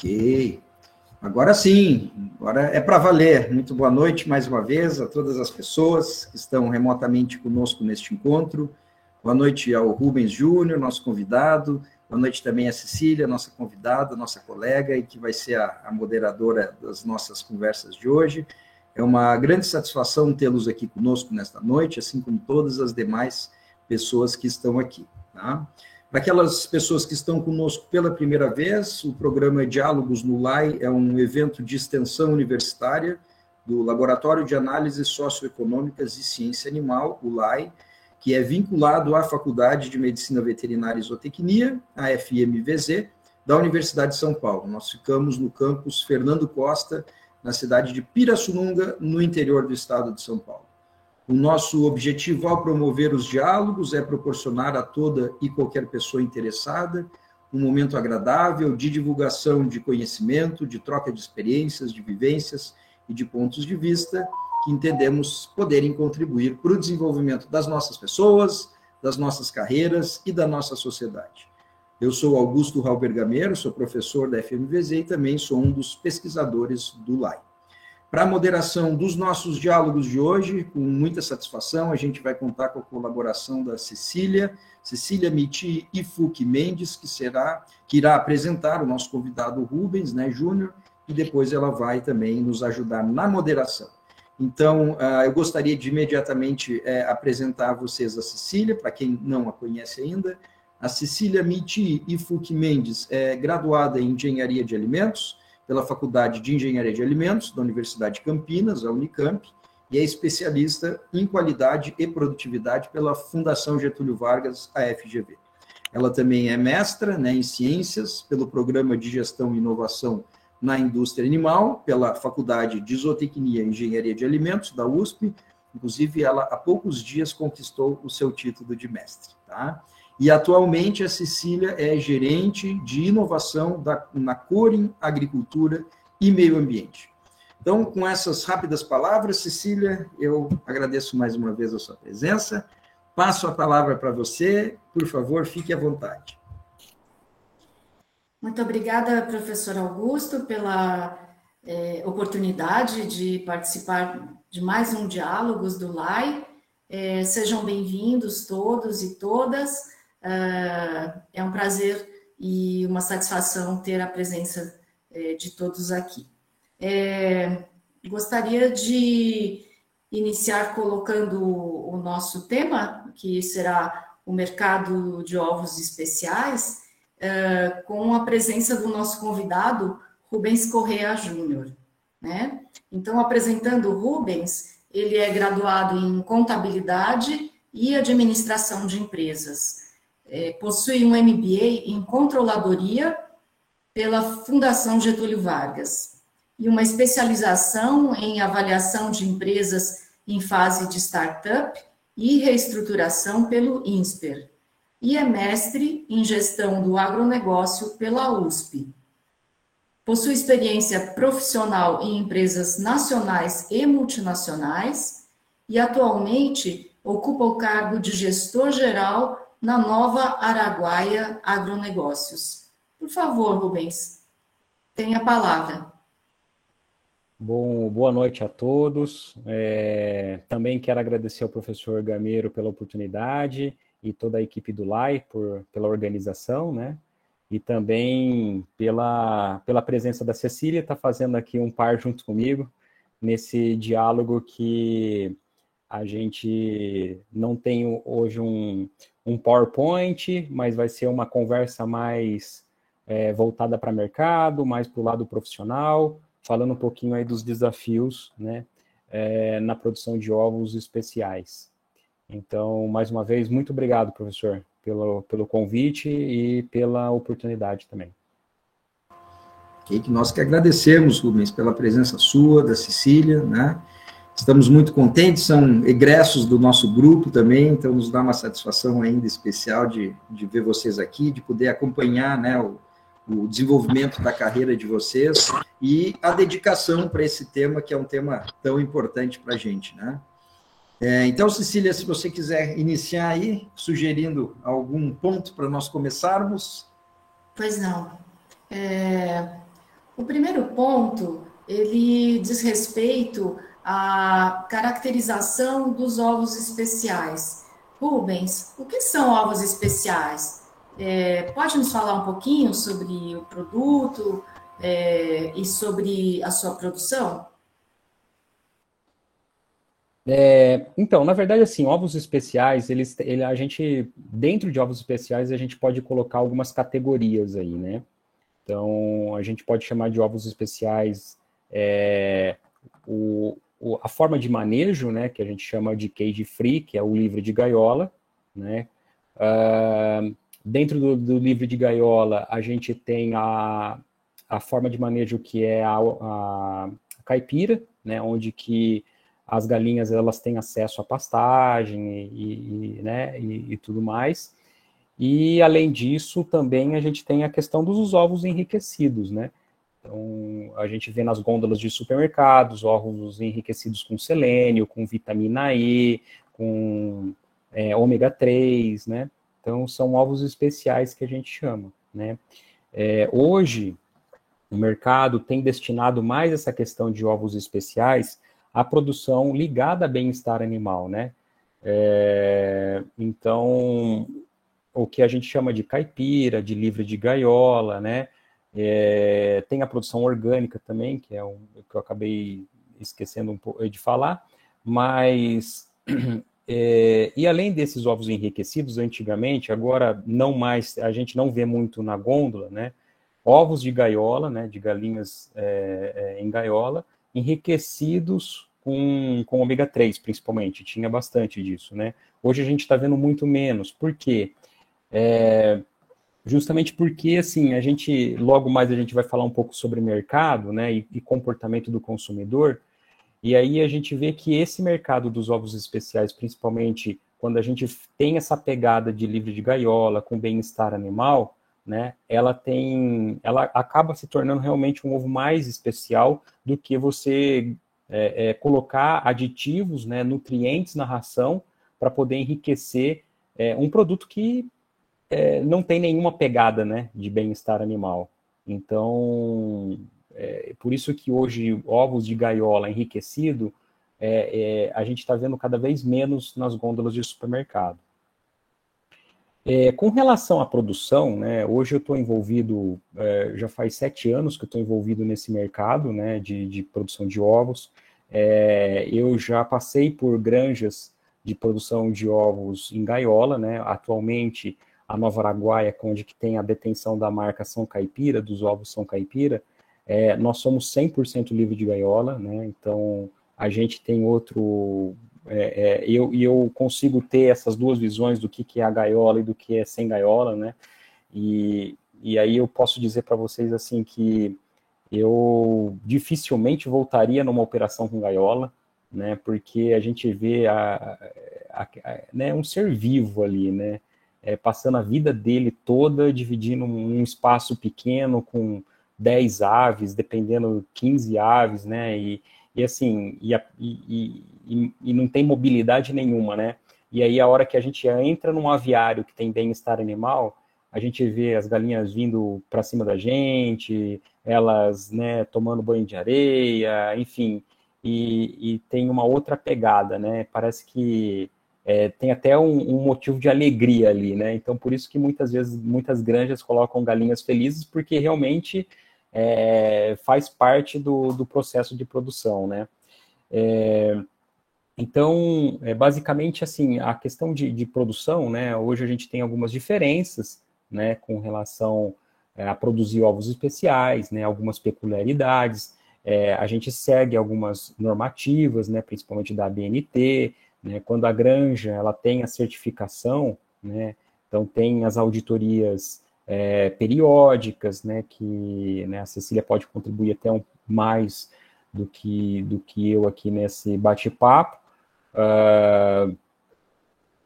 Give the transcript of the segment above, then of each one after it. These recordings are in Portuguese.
Ok. Agora sim, agora é para valer. Muito boa noite mais uma vez a todas as pessoas que estão remotamente conosco neste encontro. Boa noite ao Rubens Júnior, nosso convidado. Boa noite também à Cecília, nossa convidada, nossa colega, e que vai ser a, a moderadora das nossas conversas de hoje. É uma grande satisfação tê-los aqui conosco nesta noite, assim como todas as demais pessoas que estão aqui. Tá? Aquelas pessoas que estão conosco pela primeira vez, o programa Diálogos no LAI é um evento de extensão universitária do Laboratório de Análises Socioeconômicas e Ciência Animal, o LAI, que é vinculado à Faculdade de Medicina Veterinária e Zootecnia, a FMVZ, da Universidade de São Paulo. Nós ficamos no campus Fernando Costa, na cidade de Pirassununga, no interior do estado de São Paulo. O nosso objetivo ao promover os diálogos é proporcionar a toda e qualquer pessoa interessada um momento agradável de divulgação de conhecimento, de troca de experiências, de vivências e de pontos de vista que entendemos poderem contribuir para o desenvolvimento das nossas pessoas, das nossas carreiras e da nossa sociedade. Eu sou Augusto Raul Bergameiro, sou professor da FMVZ e também sou um dos pesquisadores do LAI. Para a moderação dos nossos diálogos de hoje, com muita satisfação, a gente vai contar com a colaboração da Cecília, Cecília Miti e Fuque Mendes, que será que irá apresentar o nosso convidado Rubens, né, Júnior, e depois ela vai também nos ajudar na moderação. Então, uh, eu gostaria de imediatamente é, apresentar a vocês a Cecília, para quem não a conhece ainda. A Cecília Miti e Fuque Mendes é graduada em Engenharia de Alimentos, pela Faculdade de Engenharia de Alimentos da Universidade de Campinas, a Unicamp, e é especialista em qualidade e produtividade pela Fundação Getúlio Vargas, a FGV. Ela também é mestra né, em ciências pelo Programa de Gestão e Inovação na Indústria Animal, pela Faculdade de Zootecnia e Engenharia de Alimentos, da USP. Inclusive, ela há poucos dias conquistou o seu título de mestre. Tá? E atualmente a Cecília é gerente de inovação da, na Corin Agricultura e Meio Ambiente. Então, com essas rápidas palavras, Cecília, eu agradeço mais uma vez a sua presença. Passo a palavra para você, por favor, fique à vontade. Muito obrigada, professor Augusto, pela é, oportunidade de participar de mais um Diálogos do LAI. É, sejam bem-vindos todos e todas. Uh, é um prazer e uma satisfação ter a presença é, de todos aqui. É, gostaria de iniciar colocando o nosso tema, que será o mercado de ovos especiais, uh, com a presença do nosso convidado, Rubens Correa Júnior. Né? Então, apresentando o Rubens, ele é graduado em contabilidade e administração de empresas é, possui um MBA em controladoria pela Fundação Getúlio Vargas e uma especialização em avaliação de empresas em fase de startup e reestruturação pelo INSPER. E é mestre em gestão do agronegócio pela USP. Possui experiência profissional em empresas nacionais e multinacionais e atualmente ocupa o cargo de gestor geral na Nova Araguaia Agronegócios. Por favor, Rubens, tenha a palavra. Bom, boa noite a todos. É, também quero agradecer ao professor Gameiro pela oportunidade e toda a equipe do LAI por, pela organização, né? E também pela, pela presença da Cecília, está fazendo aqui um par junto comigo nesse diálogo que a gente não tem hoje um, um PowerPoint, mas vai ser uma conversa mais é, voltada para mercado, mais para o lado profissional, falando um pouquinho aí dos desafios né, é, na produção de ovos especiais. Então, mais uma vez, muito obrigado, professor, pelo, pelo convite e pela oportunidade também. Okay, que nós que agradecemos, Rubens, pela presença sua, da Cecília, né? Estamos muito contentes, são egressos do nosso grupo também, então nos dá uma satisfação ainda especial de, de ver vocês aqui, de poder acompanhar né, o, o desenvolvimento da carreira de vocês e a dedicação para esse tema, que é um tema tão importante para a gente. Né? É, então, Cecília, se você quiser iniciar aí, sugerindo algum ponto para nós começarmos. Pois não. É, O primeiro ponto, ele diz respeito à caracterização dos ovos especiais. Rubens, o que são ovos especiais? É, pode nos falar um pouquinho sobre o produto é, e sobre a sua produção? É, então, na verdade, assim, ovos especiais, eles, ele, a gente, dentro de ovos especiais, a gente pode colocar algumas categorias aí, né? Então, a gente pode chamar de ovos especiais é, o, a forma de manejo, né, que a gente chama de cage free, que é o livre de gaiola, né? Uh, dentro do, do, livre de gaiola, a gente tem a, a forma de manejo que é a, a caipira, né, onde que as galinhas elas têm acesso à pastagem e, e né, e, e, tudo mais. E além disso, também a gente tem a questão dos ovos enriquecidos, né? Então, a gente vê nas gôndolas de supermercados ovos enriquecidos com selênio, com vitamina E, com é, ômega 3, né? Então, são ovos especiais que a gente chama, né? É, hoje, o mercado tem destinado mais essa questão de ovos especiais a produção ligada a bem-estar animal, né? É, então, o que a gente chama de caipira, de livre de gaiola, né? É, tem a produção orgânica também, que é um que eu acabei esquecendo um pouco de falar, mas é, e além desses ovos enriquecidos, antigamente, agora não mais, a gente não vê muito na gôndola, né? Ovos de gaiola, né? De galinhas é, é em gaiola, enriquecidos com, com ômega 3, principalmente, tinha bastante disso, né? Hoje a gente está vendo muito menos, por quê? É, justamente porque, assim, a gente, logo mais a gente vai falar um pouco sobre mercado, né, e, e comportamento do consumidor, e aí a gente vê que esse mercado dos ovos especiais, principalmente quando a gente tem essa pegada de livre de gaiola, com bem-estar animal, né, ela tem, ela acaba se tornando realmente um ovo mais especial do que você é, é, colocar aditivos, né, nutrientes na ração para poder enriquecer é, um produto que é, não tem nenhuma pegada né, de bem-estar animal. Então, é, por isso que hoje ovos de gaiola enriquecido, é, a gente está vendo cada vez menos nas gôndolas de supermercado. É, com relação à produção, né, hoje eu estou envolvido, é, já faz sete anos que estou envolvido nesse mercado né, de, de produção de ovos. É, eu já passei por granjas de produção de ovos em gaiola, né? Atualmente, a Nova Araguaia, onde que tem a detenção da marca São Caipira, dos ovos São Caipira, é, nós somos 100% livre de gaiola, né? Então, a gente tem outro é, é, eu, eu consigo ter essas duas visões do que, que é a gaiola e do que é sem gaiola, né? E, e aí eu posso dizer para vocês assim que eu dificilmente voltaria numa operação com gaiola, né? Porque a gente vê a, a, a, né, um ser vivo ali, né? É, passando a vida dele toda dividindo um espaço pequeno com 10 aves, dependendo 15 aves, né? E, e assim, e, e, e, e, não tem mobilidade nenhuma, né? E aí a hora que a gente entra num aviário que tem bem-estar animal, a gente vê as galinhas vindo para cima da gente, elas, né, tomando banho de areia, enfim, e, e tem uma outra pegada, né? Parece que é, tem até um, um, motivo de alegria ali, né? Então, por isso que muitas vezes, muitas granjas colocam galinhas felizes, porque realmente é, faz parte do, do, processo de produção, né? É, então, é, basicamente, assim, a questão de, de, produção, né? Hoje a gente tem algumas diferenças, né? Com relação é, a produzir ovos especiais, né? Algumas peculiaridades. É, a gente segue algumas normativas, né? Principalmente da ABNT, né? Quando a granja ela tem a certificação, né? Então tem as auditorias é, periódicas, né, que né, a Cecília pode contribuir até um, mais do que, do que eu aqui nesse bate-papo. Uh,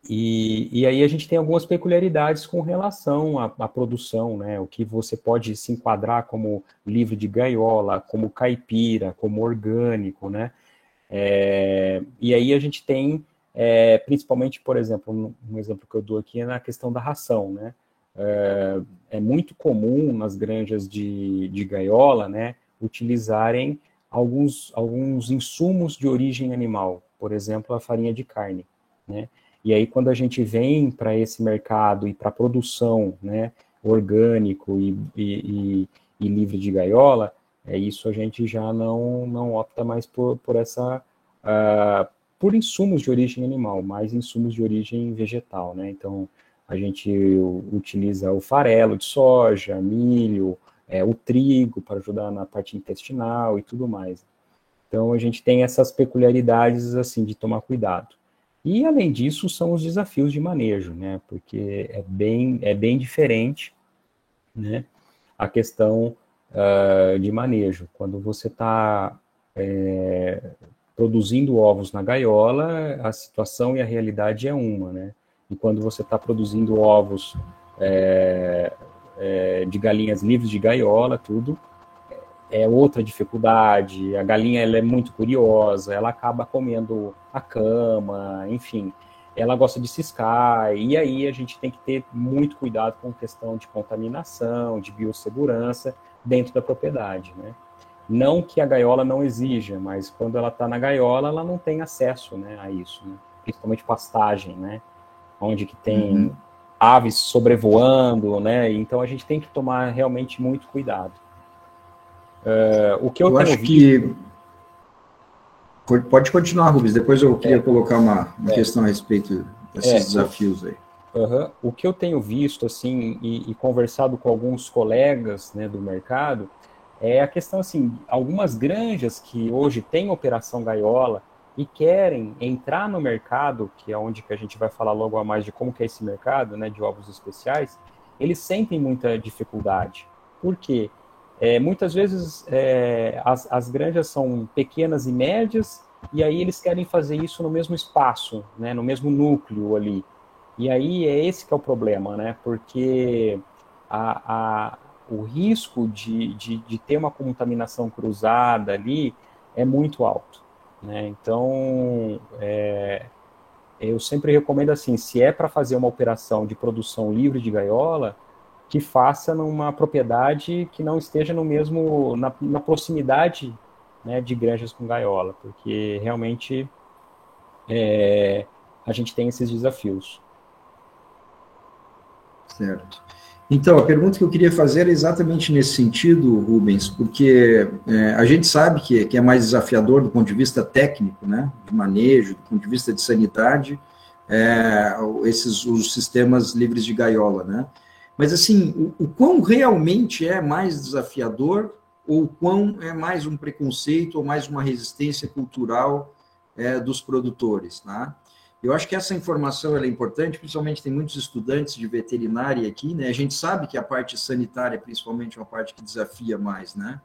e, e, aí a gente tem algumas peculiaridades com relação à, à, produção, né? O que você pode se enquadrar como livre de gaiola, como caipira, como orgânico, né? É, e aí a gente tem, é, principalmente, por exemplo, um, exemplo que eu dou aqui é na questão da ração, né? É, é muito comum nas granjas de, de gaiola, né, utilizarem alguns, alguns insumos de origem animal, por exemplo, a farinha de carne, né? E aí, quando a gente vem para esse mercado e para a produção, né, orgânico e, e, e, livre de gaiola, é isso a gente já não, não opta mais por, por essa uh, por insumos de origem animal, mais insumos de origem vegetal, né? Então a gente utiliza o farelo de soja, milho, é, o trigo para ajudar na parte intestinal e tudo mais. Então a gente tem essas peculiaridades assim de tomar cuidado. E além disso são os desafios de manejo, né? Porque é bem é bem diferente, né? A questão uh, de manejo quando você está é, produzindo ovos na gaiola, a situação e a realidade é uma, né? E quando você está produzindo ovos é, é, de galinhas livres de gaiola, tudo, é outra dificuldade. A galinha ela é muito curiosa, ela acaba comendo a cama, enfim, ela gosta de ciscar, e aí a gente tem que ter muito cuidado com questão de contaminação, de biossegurança dentro da propriedade, né? Não que a gaiola não exija, mas quando ela está na gaiola, ela não tem acesso né, a isso, né? principalmente pastagem, né? Onde que tem uhum. aves sobrevoando, né? Então a gente tem que tomar realmente muito cuidado. Uh, o que eu, eu acho visto... que pode continuar, Rubens. Depois eu queria é. colocar uma, uma é. questão a respeito desses é. desafios aí. Uhum. O que eu tenho visto assim e, e, conversado com alguns colegas né, do mercado é a questão assim, algumas granjas que hoje têm operação gaiola e querem entrar no mercado, que é onde que a gente vai falar logo a mais de como que é esse mercado, né, de ovos especiais, eles sentem muita dificuldade. Por quê? É, muitas vezes é, as, as granjas são pequenas e médias, e aí eles querem fazer isso no mesmo espaço, né, no mesmo núcleo ali. E aí é esse que é o problema, né, porque a, a, o risco de, de, de, ter uma contaminação cruzada ali é muito alto. Né? Então, é, eu sempre recomendo assim, se é para fazer uma operação de produção livre de gaiola, que faça numa propriedade que não esteja no mesmo na, na proximidade né, de granjas com gaiola, porque realmente é, a gente tem esses desafios. Certo. Então, a pergunta que eu queria fazer é exatamente nesse sentido, Rubens, porque é, a gente sabe que, que, é mais desafiador do ponto de vista técnico, né, de manejo, do ponto de vista de sanidade, é, esses os sistemas livres de gaiola, né? Mas assim, o, o quão realmente é mais desafiador ou quão é mais um preconceito ou mais uma resistência cultural é, dos produtores, né? Eu acho que essa informação é importante, principalmente tem muitos estudantes de veterinária aqui, né? A gente sabe que a parte sanitária, principalmente, é uma parte que desafia mais, né?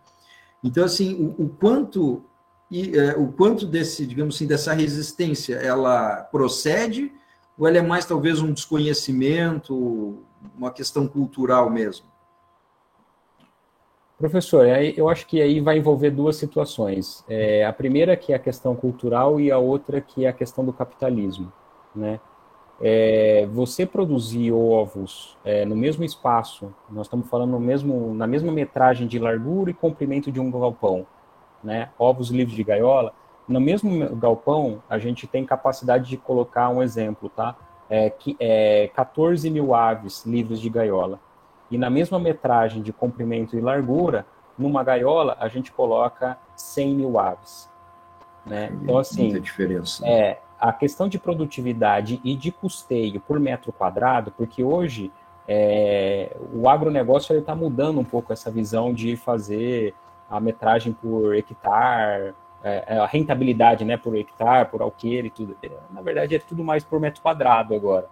Então, assim, o, o quanto e é, o quanto desse, digamos assim, dessa resistência, ela procede ou ela é mais talvez um desconhecimento, uma questão cultural mesmo? Professor, eu acho que aí vai envolver duas situações. É, a primeira que é a questão cultural e a outra que é a questão do capitalismo, né? É, você produzir ovos é, no mesmo espaço, nós estamos falando mesmo, na mesma metragem de largura e comprimento de um galpão, né? Ovos livres de gaiola, no mesmo galpão a gente tem capacidade de colocar um exemplo, tá? É, que, é 14 mil aves livres de gaiola e na mesma metragem de comprimento e largura, numa gaiola, a gente coloca 100 mil aves. Né? Então, assim. É, a questão de produtividade e de custeio por metro quadrado, porque hoje é, o agronegócio está mudando um pouco essa visão de fazer a metragem por hectare, é, é, a rentabilidade né, por hectare, por alqueire e tudo. Na verdade, é tudo mais por metro quadrado agora.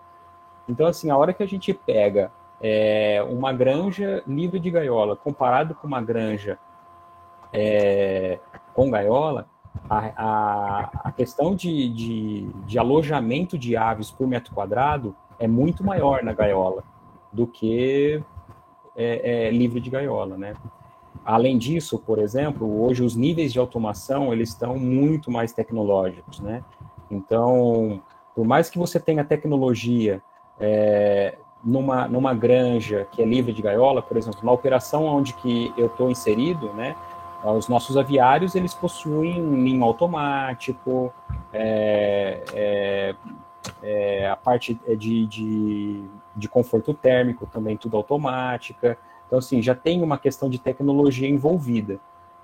Então, assim, a hora que a gente pega é, uma granja livre de gaiola comparado com uma granja é, com gaiola, a, a, a questão de, de, de, alojamento de aves por metro quadrado é muito maior na gaiola do que é, é, livre de gaiola, né? Além disso, por exemplo, hoje os níveis de automação eles estão muito mais tecnológicos, né? Então, por mais que você tenha tecnologia é, numa, numa granja que é livre de gaiola, por exemplo, na operação onde que eu estou inserido, né, os nossos aviários, eles possuem ninho automático, é, é, é, a parte de, de, de, conforto térmico também tudo automática. Então, assim, já tem uma questão de tecnologia envolvida.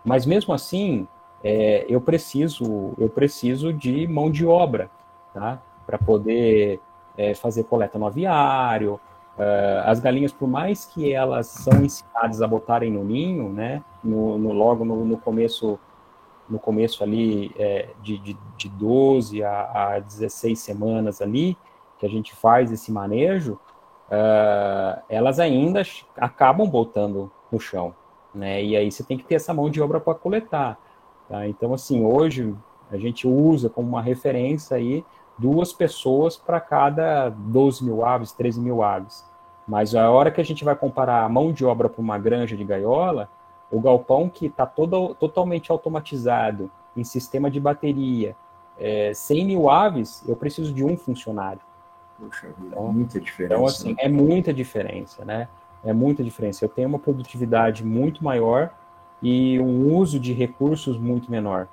Mas mesmo assim, é, eu preciso eu preciso de mão de obra, tá? Para poder é, fazer coleta no aviário. Uh, as galinhas, por mais que elas são ensinadas a botarem no ninho, né? No, no logo no, no, começo no começo ali é, de, de, de 12 a, a 16 semanas ali, que a gente faz esse manejo, uh, elas ainda acabam botando no chão, né? E aí você tem que ter essa mão de obra para coletar. Tá? Então, assim, hoje a gente usa como uma referência aí duas pessoas para cada 12 mil aves, 13 mil aves. Mas a hora que a gente vai comparar a mão de obra para uma granja de gaiola, o galpão que está totalmente automatizado, em sistema de bateria, é, 100 mil aves, eu preciso de um funcionário. Poxa então, muita diferença. Então, assim, é muita diferença, né? É muita diferença. Eu tenho uma produtividade muito maior e um uso de recursos muito menor.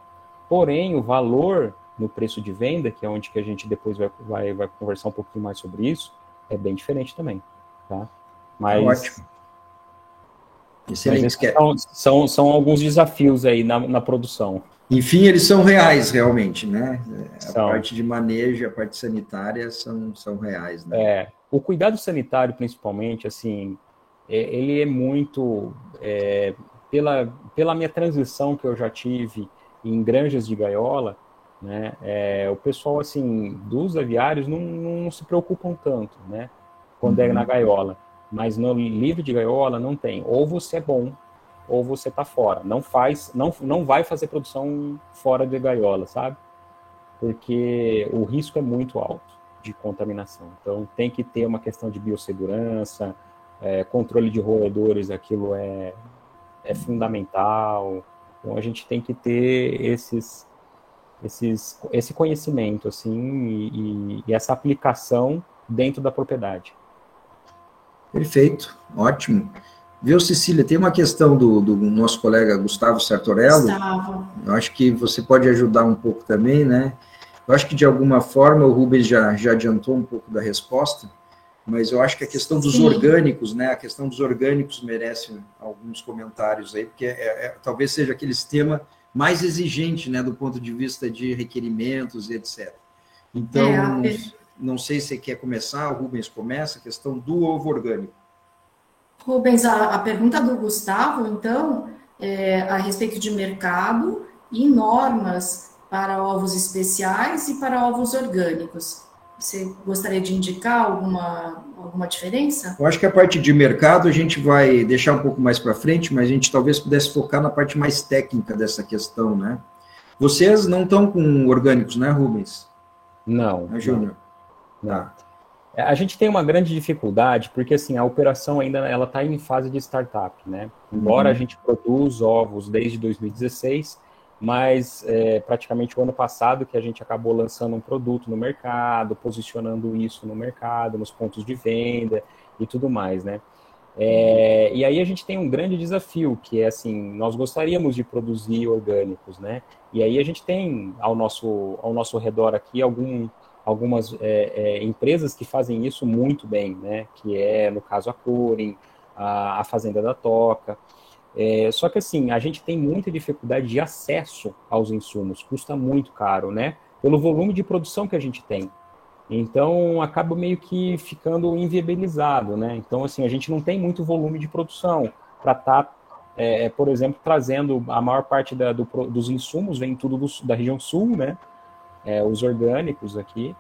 Porém, o valor no preço de venda, que é onde que a gente depois vai, vai, vai conversar um pouquinho mais sobre isso, é bem diferente também, tá? Mas, Ótimo. Excelente. São, são, são, alguns desafios aí na, na produção. Enfim, eles são reais realmente, né? A são. parte de manejo, a parte sanitária são, são reais, né? É, o cuidado sanitário, principalmente, assim, é, ele é muito... É, pela, pela minha transição que eu já tive em granjas de gaiola, né, é, o pessoal, assim, dos aviários não, não se preocupam tanto, né, quando uhum. é na uhum. gaiola. Mas no livro de gaiola não tem. Ou você é bom, ou você está fora. Não faz, não, não vai fazer produção fora de gaiola, sabe? Porque o risco é muito alto de contaminação. Então tem que ter uma questão de biossegurança, é, controle de roedores, aquilo é, é fundamental. Então a gente tem que ter esses, esses, esse conhecimento assim e, e essa aplicação dentro da propriedade. Perfeito, ótimo. Viu, Cecília, tem uma questão do, do nosso colega Gustavo Sartorello. Gustavo. Eu acho que você pode ajudar um pouco também, né? Eu acho que de alguma forma o Rubens já, já adiantou um pouco da resposta, mas eu acho que a questão dos Sim. orgânicos, né? A questão dos orgânicos merece alguns comentários aí, porque é, é, talvez seja aquele sistema mais exigente, né, do ponto de vista de requerimentos e etc. Então, é, não sei se quer começar, Rubens começa, a questão do ovo orgânico. Rubens, a, a pergunta do Gustavo, então, é a respeito de mercado e normas para ovos especiais e para ovos orgânicos. Você gostaria de indicar alguma, alguma diferença? Eu acho que a parte de mercado a gente vai deixar um pouco mais para frente, mas a gente talvez pudesse focar na parte mais técnica dessa questão, né? Vocês não estão com orgânicos, né, Rubens? Não. É, Júnior? Tá. É, a gente tem uma grande dificuldade porque assim a operação ainda ela está em fase de startup, né? Embora uhum. a gente produza ovos desde 2016, mas é, praticamente o ano passado que a gente acabou lançando um produto no mercado, posicionando isso no mercado, nos pontos de venda e tudo mais, né? É, e aí a gente tem um grande desafio, que é assim, nós gostaríamos de produzir orgânicos, né? E aí a gente tem ao nosso, ao nosso redor aqui algum, algumas é, é, empresas que fazem isso muito bem, né? Que é, no caso, a Corin, a, a Fazenda da Toca. É, só que assim, a gente tem muita dificuldade de acesso aos insumos, custa muito caro, né? Pelo volume de produção que a gente tem. Então, acaba meio que ficando inviabilizado, né? Então, assim, a gente não tem muito volume de produção para estar, tá, é, por exemplo, trazendo a maior parte da, do, dos insumos, vem tudo do, da região sul, né? é, os orgânicos aqui.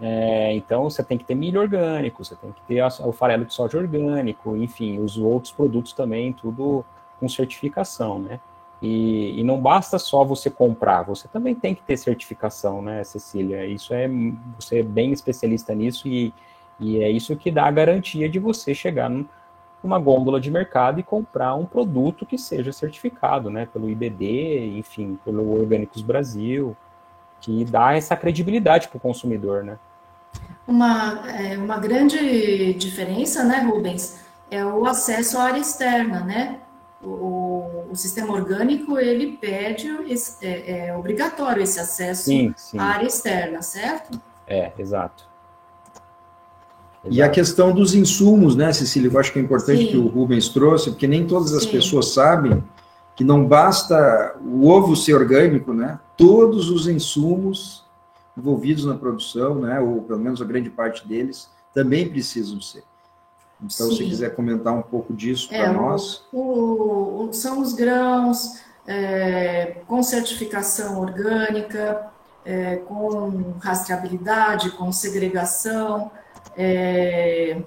É, então, você tem que ter milho orgânico, você tem que ter o farelo de soja orgânico, enfim, os outros produtos também, tudo com certificação, né? E, e, não basta só você comprar, você também tem que ter certificação, né, Cecília? Isso é, você é bem especialista nisso e, e é isso que dá a garantia de você chegar numa gôndola de mercado e comprar um produto que seja certificado, né, pelo IBD, enfim, pelo Orgânicos Brasil, que dá essa credibilidade para o consumidor, né? Uma, é, uma grande diferença, né, Rubens, é o acesso à área externa, né? O, o sistema orgânico ele pede, esse, é, é, obrigatório esse acesso sim, sim. à área externa, certo? É, exato. E a questão dos insumos, né, Cecília? Eu acho que é importante sim. que o Rubens trouxe, porque nem todas as pessoas sabem que não basta o ovo ser orgânico, né? Todos os insumos envolvidos na produção, né, ou pelo menos a grande parte deles, também precisam ser. Então, Sim. se quiser comentar um pouco disso para é, nós. O, o, são os grãos é, com certificação orgânica, é, com rastreabilidade, com segregação. É,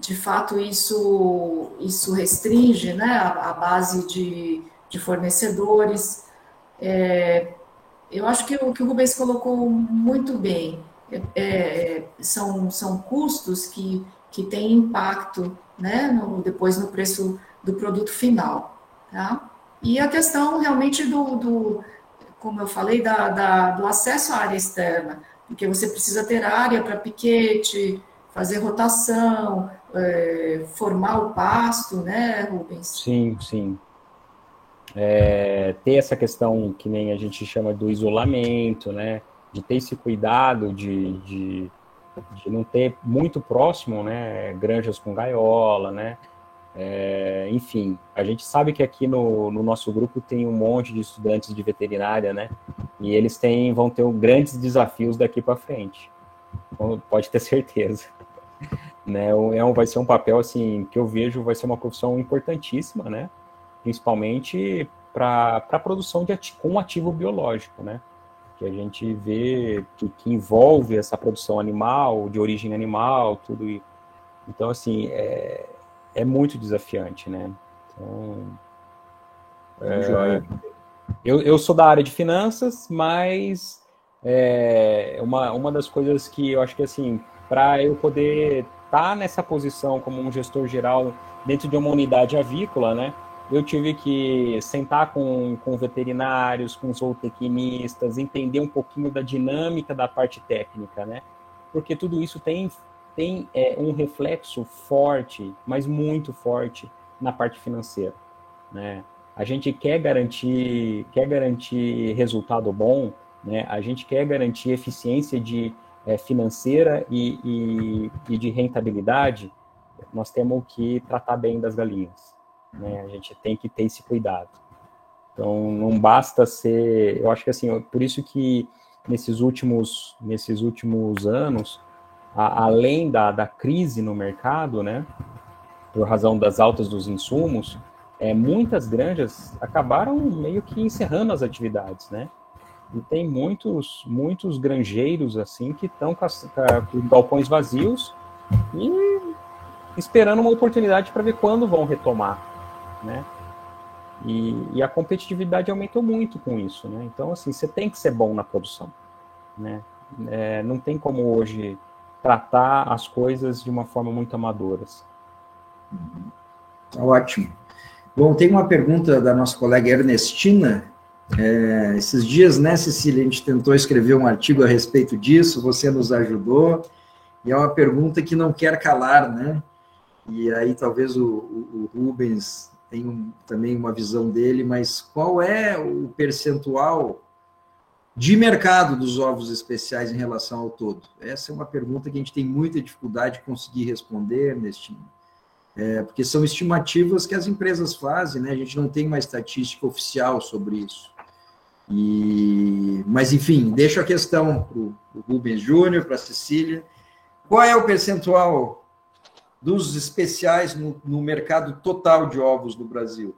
de fato, isso, isso restringe né, a, a base de, de fornecedores. É, eu acho que o que o Rubens colocou muito bem. É, são, são custos que que tem impacto né, no, depois no preço do produto final. Tá? E a questão realmente do, do como eu falei, da, da, do acesso à área externa, porque você precisa ter área para piquete, fazer rotação, é, formar o pasto, né, Rubens? Sim, sim. É, ter essa questão que nem a gente chama do isolamento, né, de ter esse cuidado de, de de não ter muito próximo, né, granjas com gaiola, né, é, enfim, a gente sabe que aqui no, no, nosso grupo tem um monte de estudantes de veterinária, né, e eles têm, vão ter grandes desafios daqui para frente, então, pode ter certeza. né, é um, vai ser um papel, assim, que eu vejo vai ser uma profissão importantíssima, né, principalmente para a produção de com ativo biológico, né, que a gente vê que, que, envolve essa produção animal, de origem animal, tudo isso. Então, assim, é, é muito desafiante, né? Então, é, eu, eu sou da área de finanças, mas é, uma, uma das coisas que eu acho que, assim, para eu poder estar tá nessa posição como um gestor geral dentro de uma unidade avícola, né? Eu tive que sentar com, com veterinários, com zootecnistas, entender um pouquinho da dinâmica da parte técnica, né? Porque tudo isso tem, tem é, um reflexo forte, mas muito forte, na parte financeira, né? A gente quer garantir, quer garantir resultado bom, né? A gente quer garantir eficiência de, é, financeira e, e, e de rentabilidade, nós temos que tratar bem das galinhas. Né? A gente tem que ter esse cuidado. Então, não basta ser. Eu acho que assim, por isso que nesses últimos, nesses últimos anos, a, além da, da crise no mercado, né, por razão das altas dos insumos, é, muitas granjas acabaram meio que encerrando as atividades, né? E tem muitos, muitos granjeiros assim que estão com, com galpões vazios e esperando uma oportunidade para ver quando vão retomar né? E, e, a competitividade aumentou muito com isso, né? Então, assim, você tem que ser bom na produção, né? É, não tem como hoje tratar as coisas de uma forma muito amadoras. Tá ótimo. Bom, tem uma pergunta da nossa colega Ernestina. É, esses dias, né, Cecília, a gente tentou escrever um artigo a respeito disso, você nos ajudou, e é uma pergunta que não quer calar, né? E aí talvez o, o, o Rubens tem um, também uma visão dele, mas qual é o percentual de mercado dos ovos especiais em relação ao todo? Essa é uma pergunta que a gente tem muita dificuldade de conseguir responder neste é, porque são estimativas que as empresas fazem, né? A gente não tem uma estatística oficial sobre isso. E, mas enfim, deixo a questão para o Rubens Júnior, para a Cecília. Qual é o percentual dos especiais no, no mercado total de ovos do Brasil?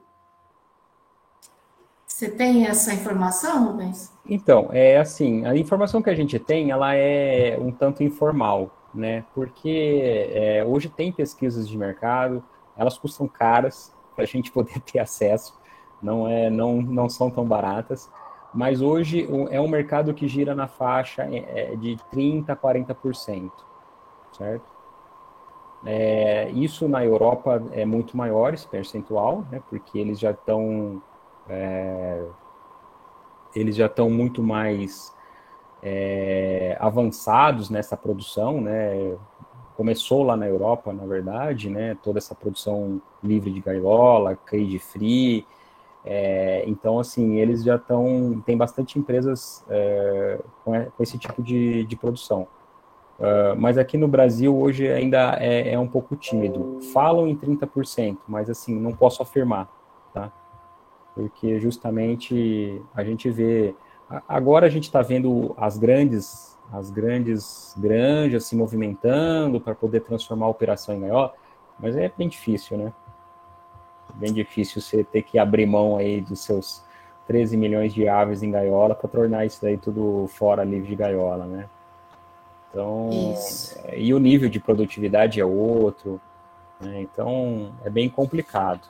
Você tem essa informação, Rubens? Então, é assim, a informação que a gente tem, ela é um tanto informal, né? Porque é, hoje tem pesquisas de mercado, elas custam caras para a gente poder ter acesso, não é, não, não são tão baratas, mas hoje é um mercado que gira na faixa é, de 30 a 40%, certo? É, isso na Europa é muito maior, esse percentual, né, porque eles já estão é, eles já estão muito mais é, avançados nessa produção, né, começou lá na Europa, na verdade, né? Toda essa produção livre de gaiola, cage free. É, então, assim, eles já estão. Tem bastante empresas é, com, esse tipo de, de produção. Uh, mas aqui no Brasil hoje ainda é, é, um pouco tímido. Falam em 30%, mas assim, não posso afirmar, tá? Porque justamente a gente vê. Agora a gente está vendo as grandes as grandes granjas se movimentando para poder transformar a operação em gaiola, mas é bem difícil, né? Bem difícil você ter que abrir mão aí dos seus 13 milhões de aves em gaiola para tornar isso daí tudo fora livre de gaiola, né? Então, isso. e o nível de produtividade é outro, né? então é bem complicado.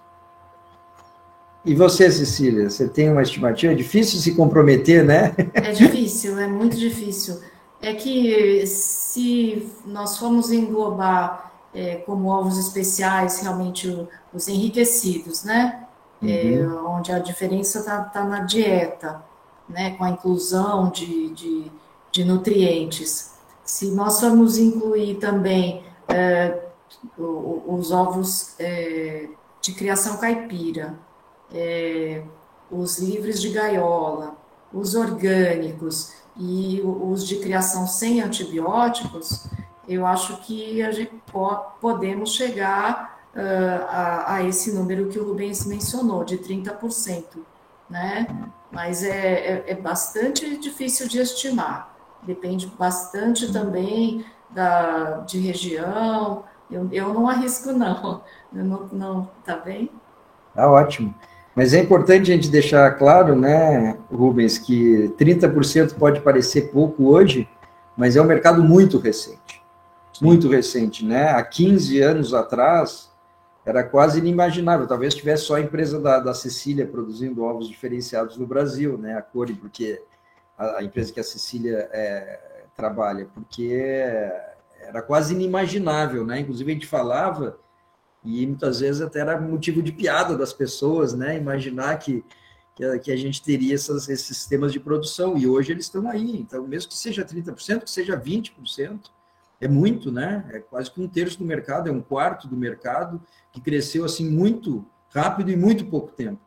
E você, Cecília, você tem uma estimativa? É difícil se comprometer, né? É difícil, é muito difícil é que se nós formos englobar é, como ovos especiais realmente os enriquecidos, né? É, uhum. É, onde a diferença está tá na dieta, né? Com a inclusão de, de, de nutrientes. Se nós formos incluir também é, os ovos é, de criação caipira, é, os livres de gaiola, os orgânicos, e os de criação sem antibióticos, eu acho que a gente podemos chegar uh, a, a, esse número que o Rubens mencionou, de 30%, né? Mas é, é, é bastante difícil de estimar, depende bastante também da, de região, eu, eu não arrisco não, eu não, não tá bem? Tá ótimo. Mas é importante a gente deixar claro, né, Rubens, que 30% pode parecer pouco hoje, mas é um mercado muito recente. Muito recente, né? Há 15 anos atrás, era quase inimaginável. Talvez tivesse só a empresa da, da Cecília produzindo ovos diferenciados no Brasil, né? A Core, porque a, empresa que a Cecília é, trabalha, porque era quase inimaginável, né? Inclusive a gente falava e muitas vezes até era motivo de piada das pessoas, né? Imaginar que, que a gente teria essas, esses sistemas de produção, e hoje eles estão aí. Então, mesmo que seja 30%, que seja 20%, é muito, né? É quase que um terço do mercado, é um quarto do mercado, que cresceu assim muito rápido e muito pouco tempo.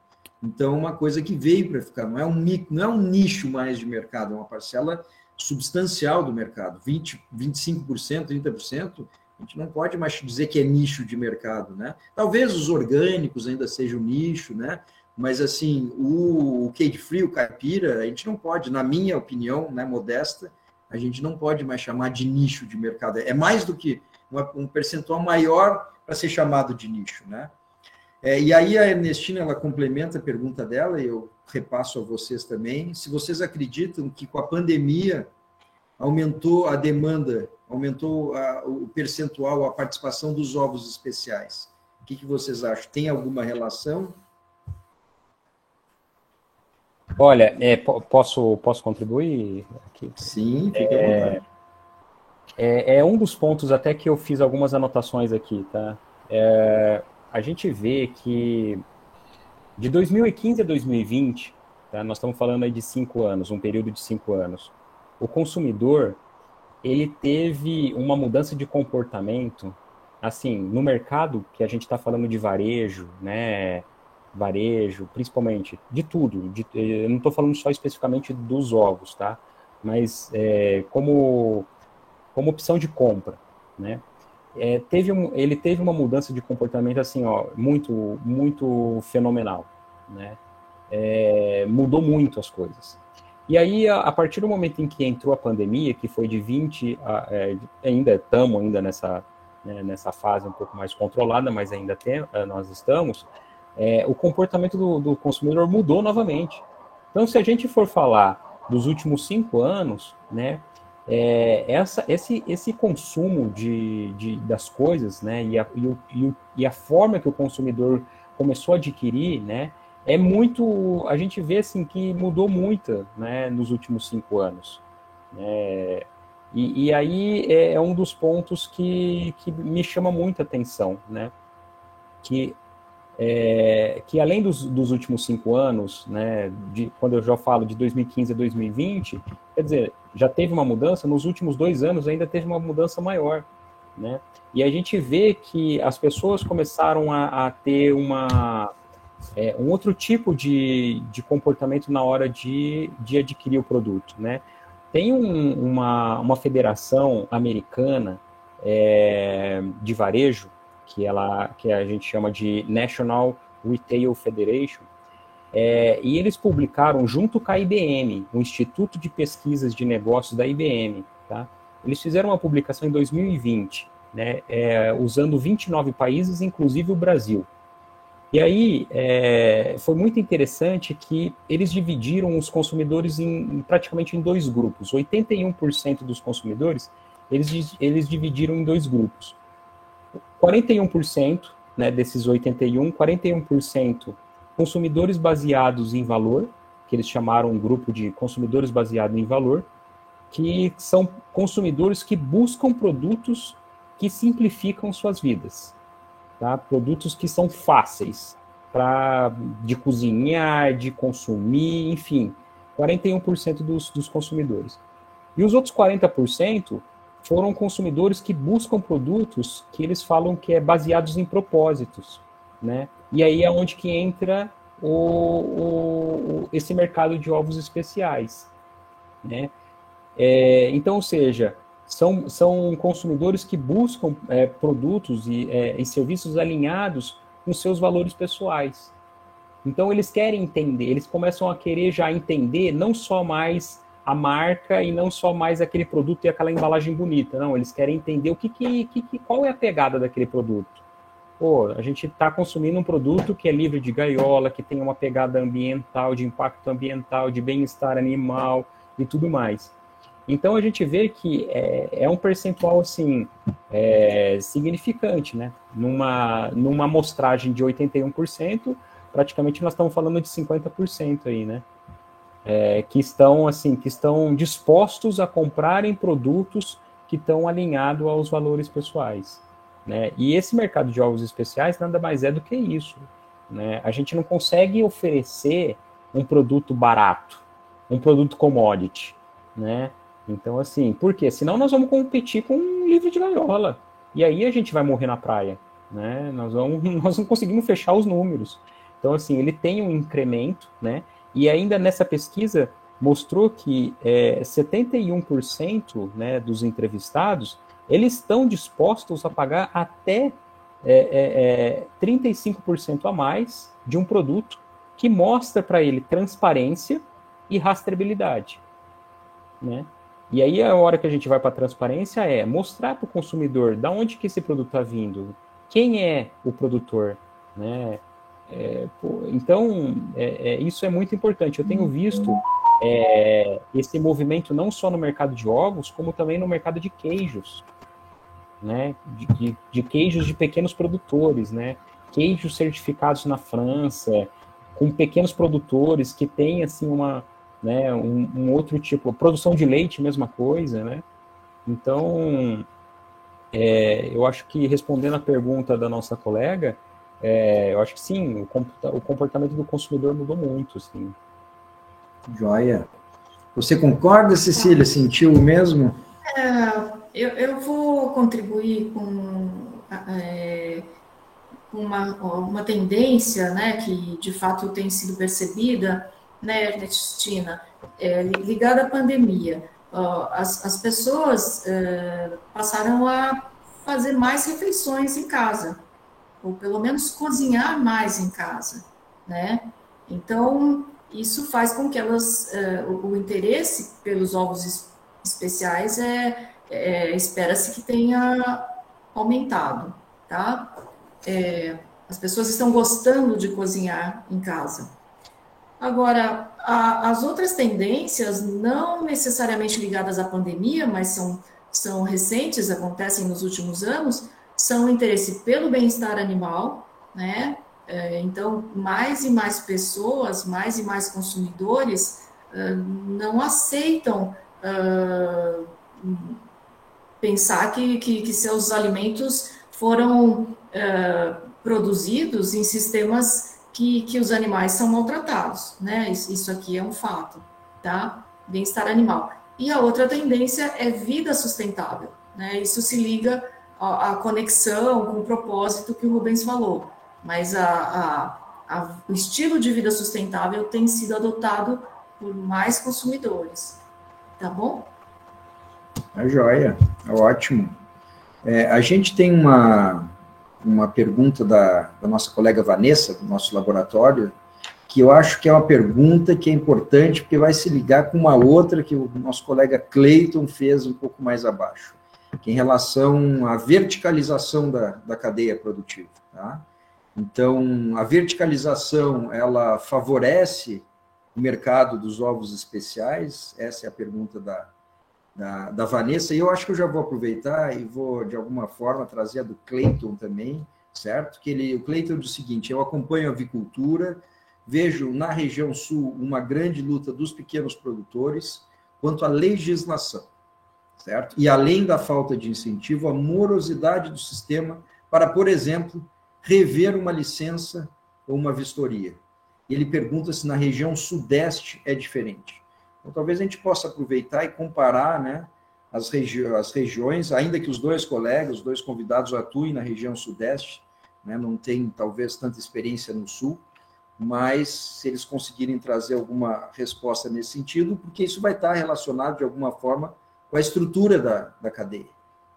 Então, uma coisa que veio para ficar, não é, um, não é um nicho mais de mercado, é uma parcela substancial do mercado, 20, 25%, 30%, a gente não pode mais dizer que é nicho de mercado, né? Talvez os orgânicos ainda sejam nicho, né? Mas assim, o, o free, o caipira, a gente não pode, na minha opinião, né, modesta, a gente não pode mais chamar de nicho de mercado. É mais do que uma, um percentual maior para ser chamado de nicho, né? É, e aí a Ernestina ela complementa a pergunta dela e eu repasso a vocês também. Se vocês acreditam que com a pandemia aumentou a demanda aumentou a, o percentual, a participação dos ovos especiais. O que, que vocês acham? Tem alguma relação? Olha, é, posso, posso contribuir aqui? Sim, fica é, é, é, um dos pontos até que eu fiz algumas anotações aqui, tá? É, a gente vê que de 2015 a 2020, tá, nós estamos falando aí de cinco anos, um período de cinco anos, o consumidor ele teve uma mudança de comportamento, assim, no mercado que a gente está falando de varejo, né? Varejo, principalmente, de tudo. De, eu não estou falando só especificamente dos ovos, tá? Mas é, como, como opção de compra, né? É, teve um, ele teve uma mudança de comportamento assim, ó, muito, muito fenomenal, né? É, mudou muito as coisas. E aí, a, a, partir do momento em que entrou a pandemia, que foi de 20, a, é, ainda estamos ainda nessa, né, nessa fase um pouco mais controlada, mas ainda tem, é, nós estamos, é, o comportamento do, do, consumidor mudou novamente. Então, se a gente for falar dos últimos cinco anos, né, é, essa, esse, esse consumo de, de, das coisas, né, e a, e, o, e a forma que o consumidor começou a adquirir, né, é muito. A gente vê assim que mudou muito né, nos últimos cinco anos. É, e, e, aí é, é, um dos pontos que, que me chama muita atenção, né? Que, é, que além dos, dos últimos cinco anos, né, de, quando eu já falo de 2015 a 2020, quer dizer, já teve uma mudança, nos últimos dois anos ainda teve uma mudança maior. né? E a gente vê que as pessoas começaram a, a ter uma, é, um outro tipo de, de comportamento na hora de, de adquirir o produto, né? Tem um, uma, uma federação americana é, de varejo, que, ela, que a gente chama de National Retail Federation, é, e eles publicaram, junto com a IBM, o Instituto de Pesquisas de Negócios da IBM, tá? eles fizeram uma publicação em 2020, né, é, usando 29 países, inclusive o Brasil. E aí é, foi muito interessante que eles dividiram os consumidores em, praticamente em dois grupos. 81% dos consumidores eles, eles dividiram em dois grupos. 41% né, desses 81, 41% consumidores baseados em valor, que eles chamaram um grupo de consumidores baseados em valor, que são consumidores que buscam produtos que simplificam suas vidas, tá? Produtos que são fáceis para de cozinhar, de consumir, enfim, 41% dos, dos consumidores. E os outros 40% foram consumidores que buscam produtos que eles falam que é baseados em propósitos, né? E aí é onde que entra o, o esse mercado de ovos especiais, né? É, então, ou seja, são, são consumidores que buscam é, produtos e, é, e serviços alinhados com seus valores pessoais. Então, eles querem entender, eles começam a querer já entender não só mais a marca e não só mais aquele produto e aquela embalagem bonita. Não, eles querem entender o que, que, que qual é a pegada daquele produto. Pô, a gente está consumindo um produto que é livre de gaiola, que tem uma pegada ambiental, de impacto ambiental, de bem-estar animal e tudo mais. Então a gente vê que é, é um percentual assim é, significante, né? Numa, numa amostragem de 81%, praticamente nós estamos falando de 50% aí, né? é, que estão assim, que estão dispostos a comprarem produtos que estão alinhados aos valores pessoais. Né? E esse mercado de ovos especiais nada mais é do que isso. Né? A gente não consegue oferecer um produto barato, um produto commodity, né? Então, assim, por quê? Senão nós vamos competir com um livro de gaiola. E aí a gente vai morrer na praia, né? Nós, vamos, nós não conseguimos fechar os números. Então, assim, ele tem um incremento, né? E ainda nessa pesquisa mostrou que é, 71% né, dos entrevistados eles estão dispostos a pagar até é, é, 35% é, a mais de um produto que mostra para ele transparência e rastreabilidade. Né? E aí a hora que a gente vai para a transparência é mostrar para o consumidor da onde que esse produto está vindo, quem é o produtor, né? É, pô, então, é, é, isso é muito importante. Eu tenho visto é, esse movimento não só no mercado de ovos, como também no mercado de queijos, né? De, de, de queijos de pequenos produtores, né? Queijos certificados na França, com pequenos produtores que têm assim uma, né, um, um outro tipo, produção de leite, mesma coisa, né? Então, é, eu acho que respondendo a pergunta da nossa colega, é, eu acho que sim, o comportamento do consumidor mudou muito, sim. Joia. Você concorda, Cecília? Sentiu o mesmo? É, eu, eu vou contribuir com é, uma, uma tendência né, que de fato tem sido percebida, né, Ernestina, é, ligada à pandemia. As, as pessoas é, passaram a fazer mais refeições em casa ou pelo menos cozinhar mais em casa, né? Então, isso faz com que elas, uh, o, o, interesse pelos ovos especiais é, é espera-se que tenha aumentado, tá? É, as pessoas estão gostando de cozinhar em casa. Agora, a, as outras tendências, não necessariamente ligadas à pandemia, mas são, são recentes, acontecem nos últimos anos, são o interesse pelo bem-estar animal, né? É, então, mais e mais pessoas, mais e mais consumidores não aceitam uh, pensar que, que, que, seus alimentos foram uh, produzidos em sistemas que, que os animais são maltratados, né? Isso, aqui é um fato, tá? Bem-estar animal. E a outra tendência é vida sustentável, né? Isso se liga a, a, conexão com o propósito que o Rubens falou, mas a, a, o estilo de vida sustentável tem sido adotado por mais consumidores. Tá bom? É joia, é ótimo. É, a gente tem uma, uma pergunta da, da nossa colega Vanessa, do nosso laboratório, que eu acho que é uma pergunta que é importante, porque vai se ligar com uma outra que o nosso colega Clayton fez um pouco mais abaixo, que é em relação à verticalização da, da cadeia produtiva. Tá? Então, a verticalização, ela favorece o mercado dos ovos especiais? Essa é a pergunta da, da, da, Vanessa, e eu acho que eu já vou aproveitar e vou, de alguma forma, trazer a do Cleiton também, certo? Que ele, o Cleiton diz o seguinte, eu acompanho a avicultura, vejo na região sul uma grande luta dos pequenos produtores quanto à legislação, certo? E além da falta de incentivo, a morosidade do sistema para, por exemplo, rever uma licença ou uma vistoria. Ele pergunta se na região sudeste é diferente. Então, talvez a gente possa aproveitar e comparar né, as, regi as regiões, ainda que os dois colegas, os dois convidados atuem na região sudeste, né, não tem talvez tanta experiência no sul, mas se eles conseguirem trazer alguma resposta nesse sentido, porque isso vai estar relacionado de alguma forma com a estrutura da, da cadeia,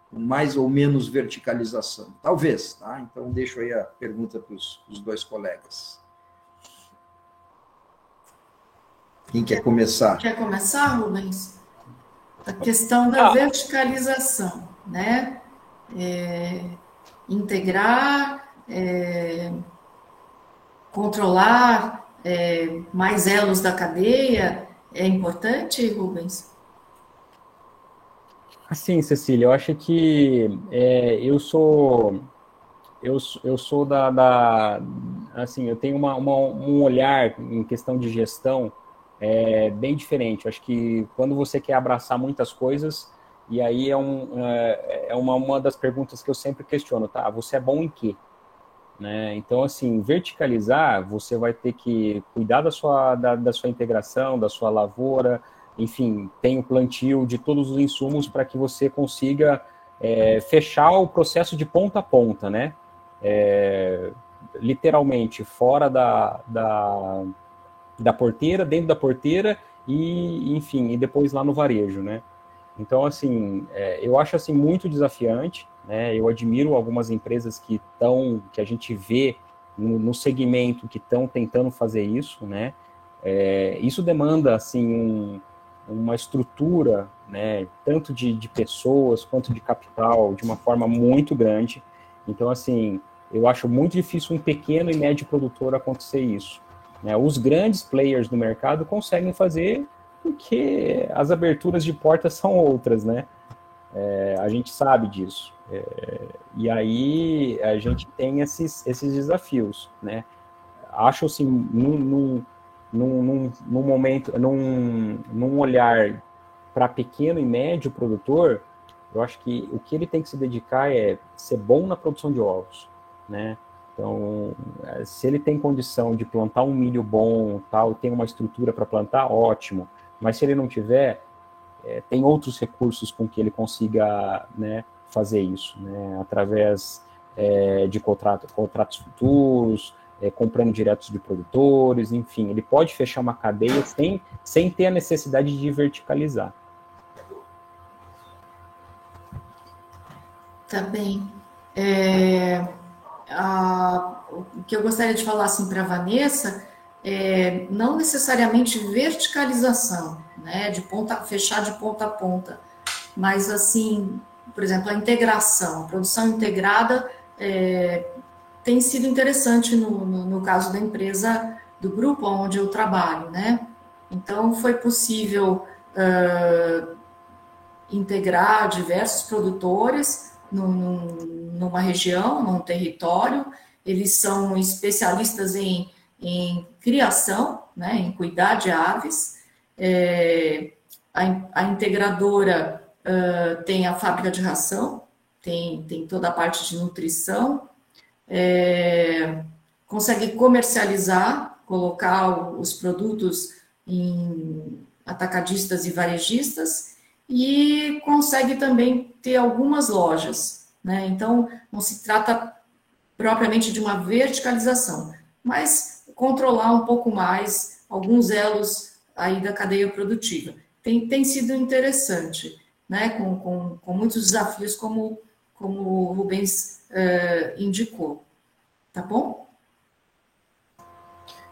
com mais ou menos verticalização. Talvez, tá? Então deixo aí a pergunta para os dois colegas. Quem quer começar? Quer começar, Rubens? A questão da ah. verticalização, né? É, integrar, é, controlar é, mais elos da cadeia é importante, Rubens? Assim, Cecília, eu acho que é, eu sou eu, eu sou da, da assim eu tenho uma, uma, um olhar em questão de gestão é bem diferente. Eu acho que quando você quer abraçar muitas coisas, e aí é, um, é, é uma, uma das perguntas que eu sempre questiono, tá? Você é bom em quê? Né? Então, assim, verticalizar, você vai ter que cuidar da sua, da, da sua integração, da sua lavoura, enfim, tem o plantio de todos os insumos para que você consiga é, fechar o processo de ponta a ponta, né? É, literalmente, fora da, da da porteira, dentro da porteira e, enfim, e depois lá no varejo, né? Então, assim, é, eu acho assim muito desafiante, né? Eu admiro algumas empresas que estão, que a gente vê no, no segmento que estão tentando fazer isso, né? É, isso demanda assim um, uma estrutura, né? Tanto de, de pessoas quanto de capital, de uma forma muito grande. Então, assim, eu acho muito difícil um pequeno e médio produtor acontecer isso. Né? Os grandes players do mercado conseguem fazer porque as aberturas de portas são outras, né? É, a gente sabe disso. É, e aí a gente tem esses, esses desafios, né? Acho assim, num, num, num, num momento, num, num olhar para pequeno e médio produtor, eu acho que o que ele tem que se dedicar é ser bom na produção de ovos, né? Então, é, se ele tem condição de plantar um milho bom, tal, tem uma estrutura para plantar, ótimo. Mas se ele não tiver, é, tem outros recursos com que ele consiga né, fazer isso, né, através é, de contrato, contratos futuros, é, comprando diretos de produtores, enfim, ele pode fechar uma cadeia sem, sem ter a necessidade de verticalizar. Tá bem. É, o que eu gostaria de falar assim para a Vanessa é não necessariamente verticalização, né, de ponta fechar de ponta a ponta, mas assim, por exemplo, a integração, a produção integrada é, tem sido interessante no, no, no, caso da empresa do grupo onde eu trabalho, né? Então foi possível uh, integrar diversos produtores num, numa região, num território, eles são especialistas em, em criação, né, em cuidar de aves. É, a, a, integradora uh, tem a fábrica de ração, tem, tem toda a parte de nutrição, é, consegue comercializar, colocar os produtos em atacadistas e varejistas, e consegue também ter algumas lojas, Né? Então, não se trata propriamente de uma verticalização, mas controlar um pouco mais alguns elos aí da cadeia produtiva. Tem, tem sido interessante, né? com, com, com muitos desafios, como, como o Rubens uh, indicou. Tá bom?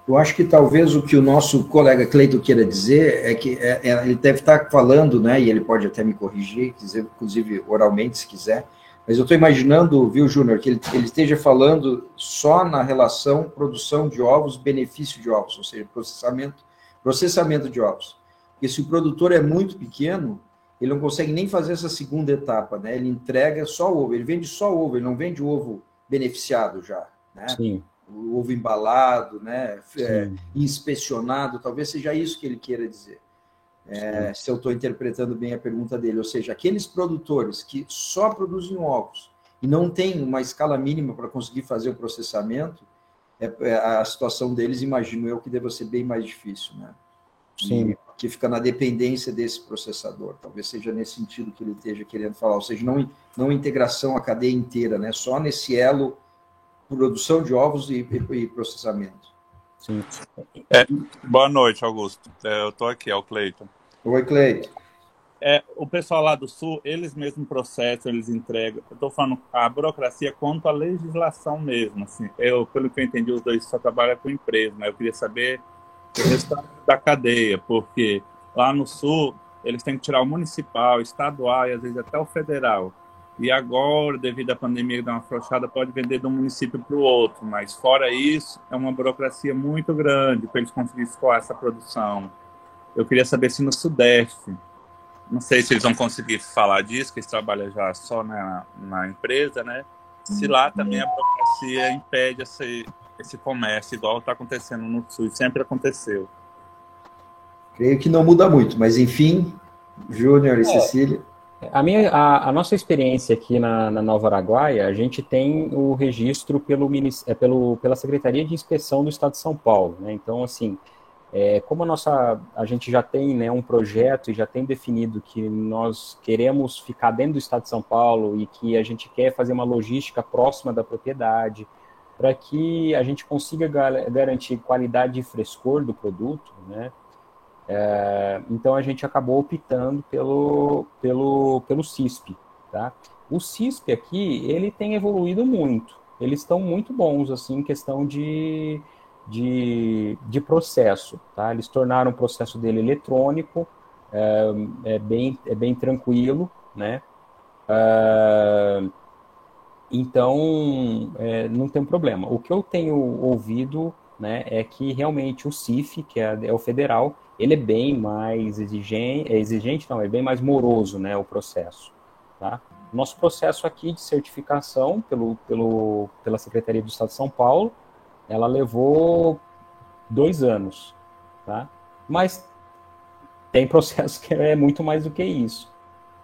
Eu acho que talvez o que o nosso colega Cleito queira dizer é que é, é, ele deve estar falando, né, e ele pode até me corrigir, inclusive oralmente, se quiser, mas eu estou imaginando, viu, Júnior, que ele, ele, esteja falando só na relação produção de ovos, benefício de ovos, ou seja, processamento, processamento de ovos. Porque se o produtor é muito pequeno, ele não consegue nem fazer essa segunda etapa, né? Ele entrega só ovo, ele vende só ovo, ele não vende ovo beneficiado já, né? Sim o ovo embalado, né, é, inspecionado, talvez seja isso que ele queira dizer. É, se eu estou interpretando bem a pergunta dele, ou seja, aqueles produtores que só produzem ovos e não têm uma escala mínima para conseguir fazer o processamento, é, é, a situação deles, imagino eu, que deva ser bem mais difícil, né? Sim. que fica na dependência desse processador. Talvez seja nesse sentido que ele esteja querendo falar, ou seja, não, não integração a cadeia inteira, né? Só nesse elo produção de ovos e, e processamento. Sim. É, boa noite, Augusto. É, eu estou aqui, é o Cleiton. Oi, Cleiton. É, o pessoal lá do Sul, eles mesmos processam, eles entregam. Eu estou falando a burocracia quanto à legislação mesmo. Assim, eu, pelo que eu entendi, os dois só trabalham com empresa, né? Eu queria saber o restante da cadeia, porque lá no Sul eles têm que tirar o municipal, estadual e às vezes até o federal. E agora, devido à pandemia dar uma afrouxada, pode vender de um município para o outro. Mas fora isso, é uma burocracia muito grande para eles conseguirem escoar essa produção. Eu queria saber se no Sudeste, não sei se eles vão conseguir falar disso, que eles trabalham já só na, na empresa, né? Se lá também a burocracia impede esse, esse comércio, igual está acontecendo no Sul, sempre aconteceu. Creio que não muda muito, mas enfim, Júnior e é. Cecília. A, minha, a, a, nossa experiência aqui na, na, Nova Araguaia, a gente tem o registro pelo, é, pelo, pela Secretaria de Inspeção do Estado de São Paulo. Né? Então, assim, é, como a nossa, a gente já tem né, um projeto e já tem definido que nós queremos ficar dentro do Estado de São Paulo e que a gente quer fazer uma logística próxima da propriedade, para que a gente consiga garantir qualidade e frescor do produto, né? É, então a gente acabou optando pelo, pelo, pelo CISP. Tá? O CISP aqui, ele tem evoluído muito. Eles estão muito bons, assim, em questão de, de, de processo. Tá? Eles tornaram o processo dele eletrônico, é, é bem, é bem tranquilo, né? É, então, é, não tem problema. O que eu tenho ouvido né, é que realmente o CIF, que é, é o federal, ele é bem mais exigente, é exigente não, é bem mais moroso, né, o processo, tá? Nosso processo aqui de certificação pelo, pelo, pela Secretaria do Estado de São Paulo, ela levou dois anos, tá? Mas tem processo que é muito mais do que isso,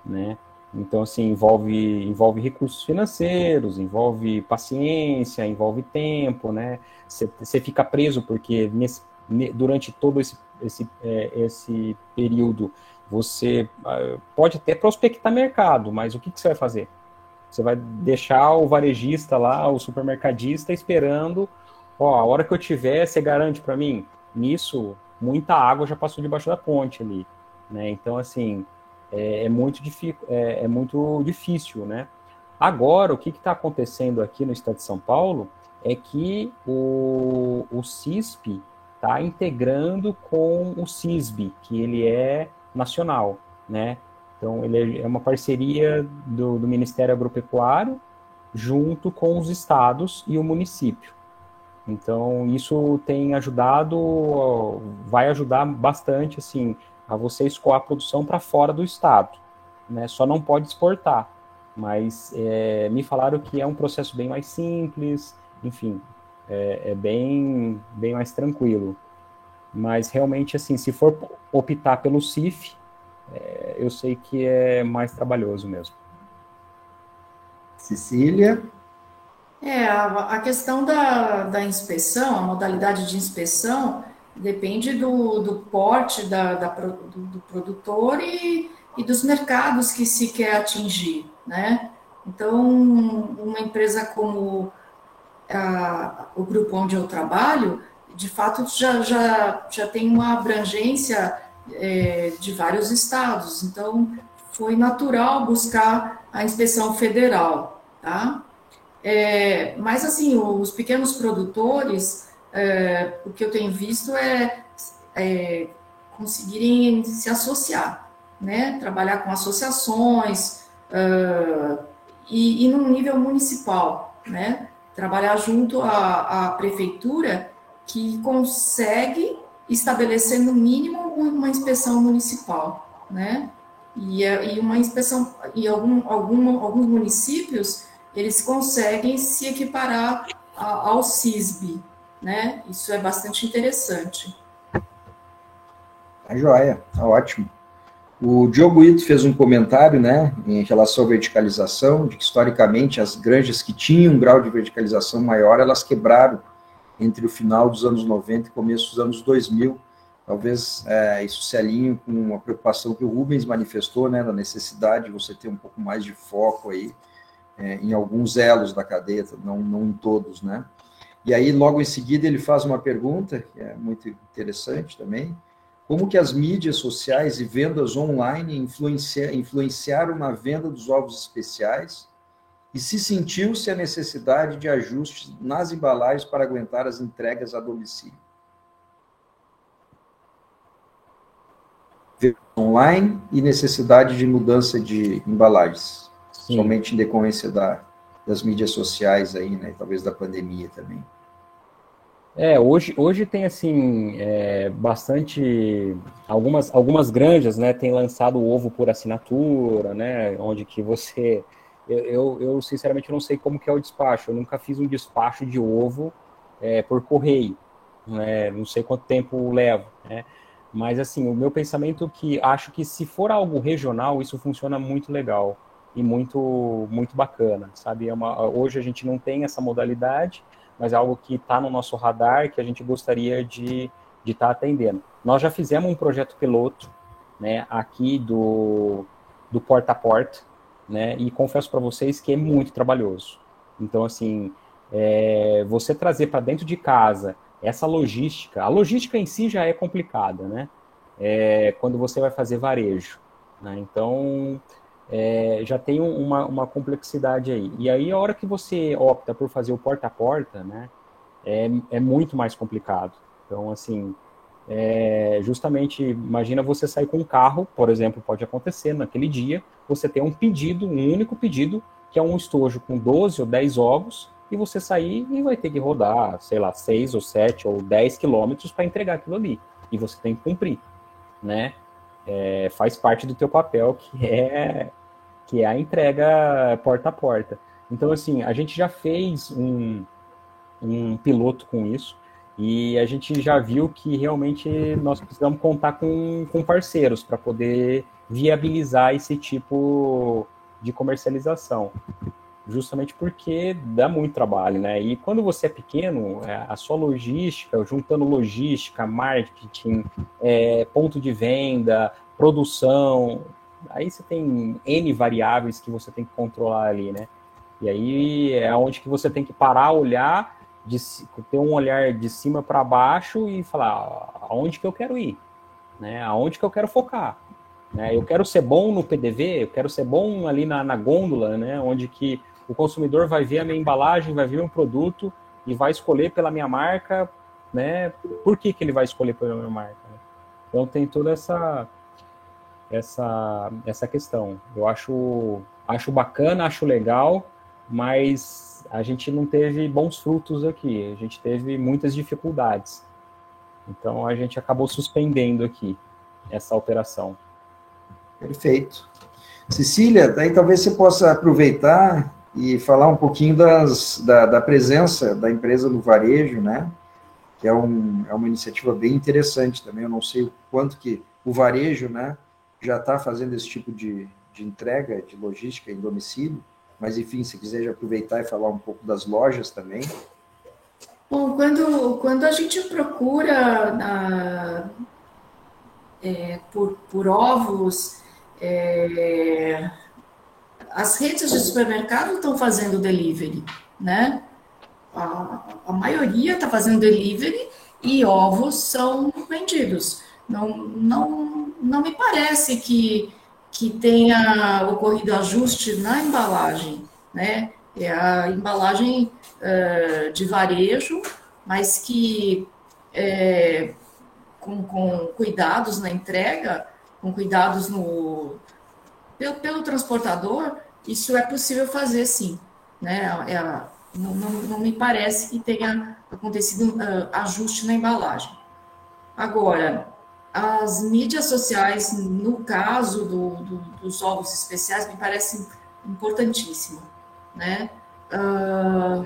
né? Então, assim, envolve, envolve recursos financeiros, envolve paciência, envolve tempo, né? Você fica preso porque nesse, durante todo esse esse, é, esse período, você ah, pode até prospectar mercado, mas o que, que você vai fazer? Você vai deixar o varejista lá, o supermercadista, esperando, ó, a hora que eu tiver, você garante para mim? Nisso, muita água já passou debaixo da ponte ali, né? Então, assim, é, é muito, é, é, muito difícil, né? Agora, o que está acontecendo aqui no estado de São Paulo é que o, o CISP está integrando com o CISB, que ele é nacional, né? Então, ele é uma parceria do, do Ministério Agropecuário junto com os estados e o município. Então, isso tem ajudado, vai ajudar bastante, assim, a você escoar a produção para fora do estado, né? Só não pode exportar, mas é, me falaram que é um processo bem mais simples, enfim, é, é bem, bem mais tranquilo. Mas realmente, assim, se for optar pelo CIF, é, eu sei que é mais trabalhoso mesmo. Cecília? É, a, a questão da, da inspeção, a modalidade de inspeção, depende do, do porte da, da do, do, produtor e, e dos mercados que se quer atingir, né? Então, uma empresa como o grupo onde eu trabalho, de fato, já, já, já tem uma abrangência é, de vários estados. Então, foi natural buscar a inspeção federal, tá? É, mas, assim, os pequenos produtores, é, o que eu tenho visto é, é conseguirem se associar, né? Trabalhar com associações e, e num nível municipal, né? Trabalhar junto à, à prefeitura que consegue estabelecer no mínimo uma inspeção municipal, né? E, e uma inspeção e algum, algum, alguns municípios eles conseguem se equiparar ao CISB, né? Isso é bastante interessante. Tá joia, tá ótimo. O Diogo Ito fez um comentário, né, em relação à verticalização, de que historicamente as granjas que tinham um grau de verticalização maior, elas quebraram entre o final dos anos 90 e começo dos anos 2000. Talvez é, isso se alinhe com uma preocupação que o Rubens manifestou, né, da necessidade de você ter um pouco mais de foco aí é, em alguns elos da cadeia, não, não em todos, né. E aí, logo em seguida, ele faz uma pergunta, que é muito interessante também, como que as mídias sociais e vendas online influencia, influenciaram na venda dos ovos especiais e se sentiu-se a necessidade de ajustes nas embalagens para aguentar as entregas a domicílio. Online e necessidade de mudança de embalagens, Sim. somente em decorrência da, das mídias sociais aí, né, talvez da pandemia também. É, hoje, hoje tem assim é, bastante algumas algumas granjas, né, têm lançado o ovo por assinatura, né, onde que você eu, eu, eu, sinceramente não sei como que é o despacho. Eu nunca fiz um despacho de ovo é, por correio, né, não sei quanto tempo leva, né. Mas assim, o meu pensamento é que acho que se for algo regional, isso funciona muito legal e muito muito bacana, sabe? É uma, hoje a gente não tem essa modalidade mas é algo que está no nosso radar que a gente gostaria de estar de tá atendendo. Nós já fizemos um projeto piloto né, aqui do, do porta a porta, né, e confesso para vocês que é muito trabalhoso. Então, assim, é, você trazer para dentro de casa essa logística, a logística em si já é complicada, né? É, quando você vai fazer varejo. Né? Então, é, já tem uma, uma complexidade aí. E aí, a hora que você opta por fazer o porta a porta, né, é, é muito mais complicado. Então, assim, é, justamente, imagina você sair com um carro, por exemplo, pode acontecer naquele dia, você tem um pedido, um único pedido, que é um estojo com 12 ou 10 ovos, e você sair e vai ter que rodar, sei lá, 6 ou 7 ou 10 quilômetros para entregar aquilo ali. E você tem que cumprir, né? É, faz parte do teu papel, que é que é a entrega porta a porta. Então, assim, a gente já fez um, um piloto com isso e a gente já viu que realmente nós precisamos contar com, com parceiros para poder viabilizar esse tipo de comercialização. Justamente porque dá muito trabalho, né? E quando você é pequeno, é, a sua logística, juntando logística, marketing, é, ponto de venda, produção, aí você tem N variáveis que você tem que controlar ali, né? E aí é onde que você tem que parar, olhar, de, ter um olhar de cima para baixo e falar aonde que eu quero ir, né? Aonde que eu quero focar. Né? Eu quero ser bom no PDV, eu quero ser bom ali na, na gôndola, né? Onde que o consumidor vai ver a minha embalagem, vai ver um produto e vai escolher pela minha marca, né? Por que, que ele vai escolher pela minha marca? Né? Então tem toda essa essa, essa questão. Eu acho, acho bacana, acho legal, mas a gente não teve bons frutos aqui, a gente teve muitas dificuldades. Então a gente acabou suspendendo aqui essa operação. Perfeito. Cecília, daí talvez você possa aproveitar e falar um pouquinho das, da, da presença da empresa no varejo, né? Que é, um, é uma iniciativa bem interessante também. Eu não sei o quanto que o varejo, né? Já está fazendo esse tipo de, de entrega, de logística em domicílio, mas enfim, se quiser aproveitar e falar um pouco das lojas também. Bom, quando, quando a gente procura na, é, por, por ovos, é, as redes de supermercado estão fazendo delivery, né? A, a maioria está fazendo delivery e ovos são vendidos. Não, não, não me parece que, que tenha ocorrido ajuste na embalagem, né? É a embalagem uh, de varejo, mas que é, com, com cuidados na entrega, com cuidados no, pelo, pelo transportador, isso é possível fazer sim. Né? É, não, não, não, me parece que tenha acontecido uh, ajuste na embalagem. Agora, as mídias sociais, no caso do, do, dos ovos especiais, me parece importantíssimo. Né? Uh,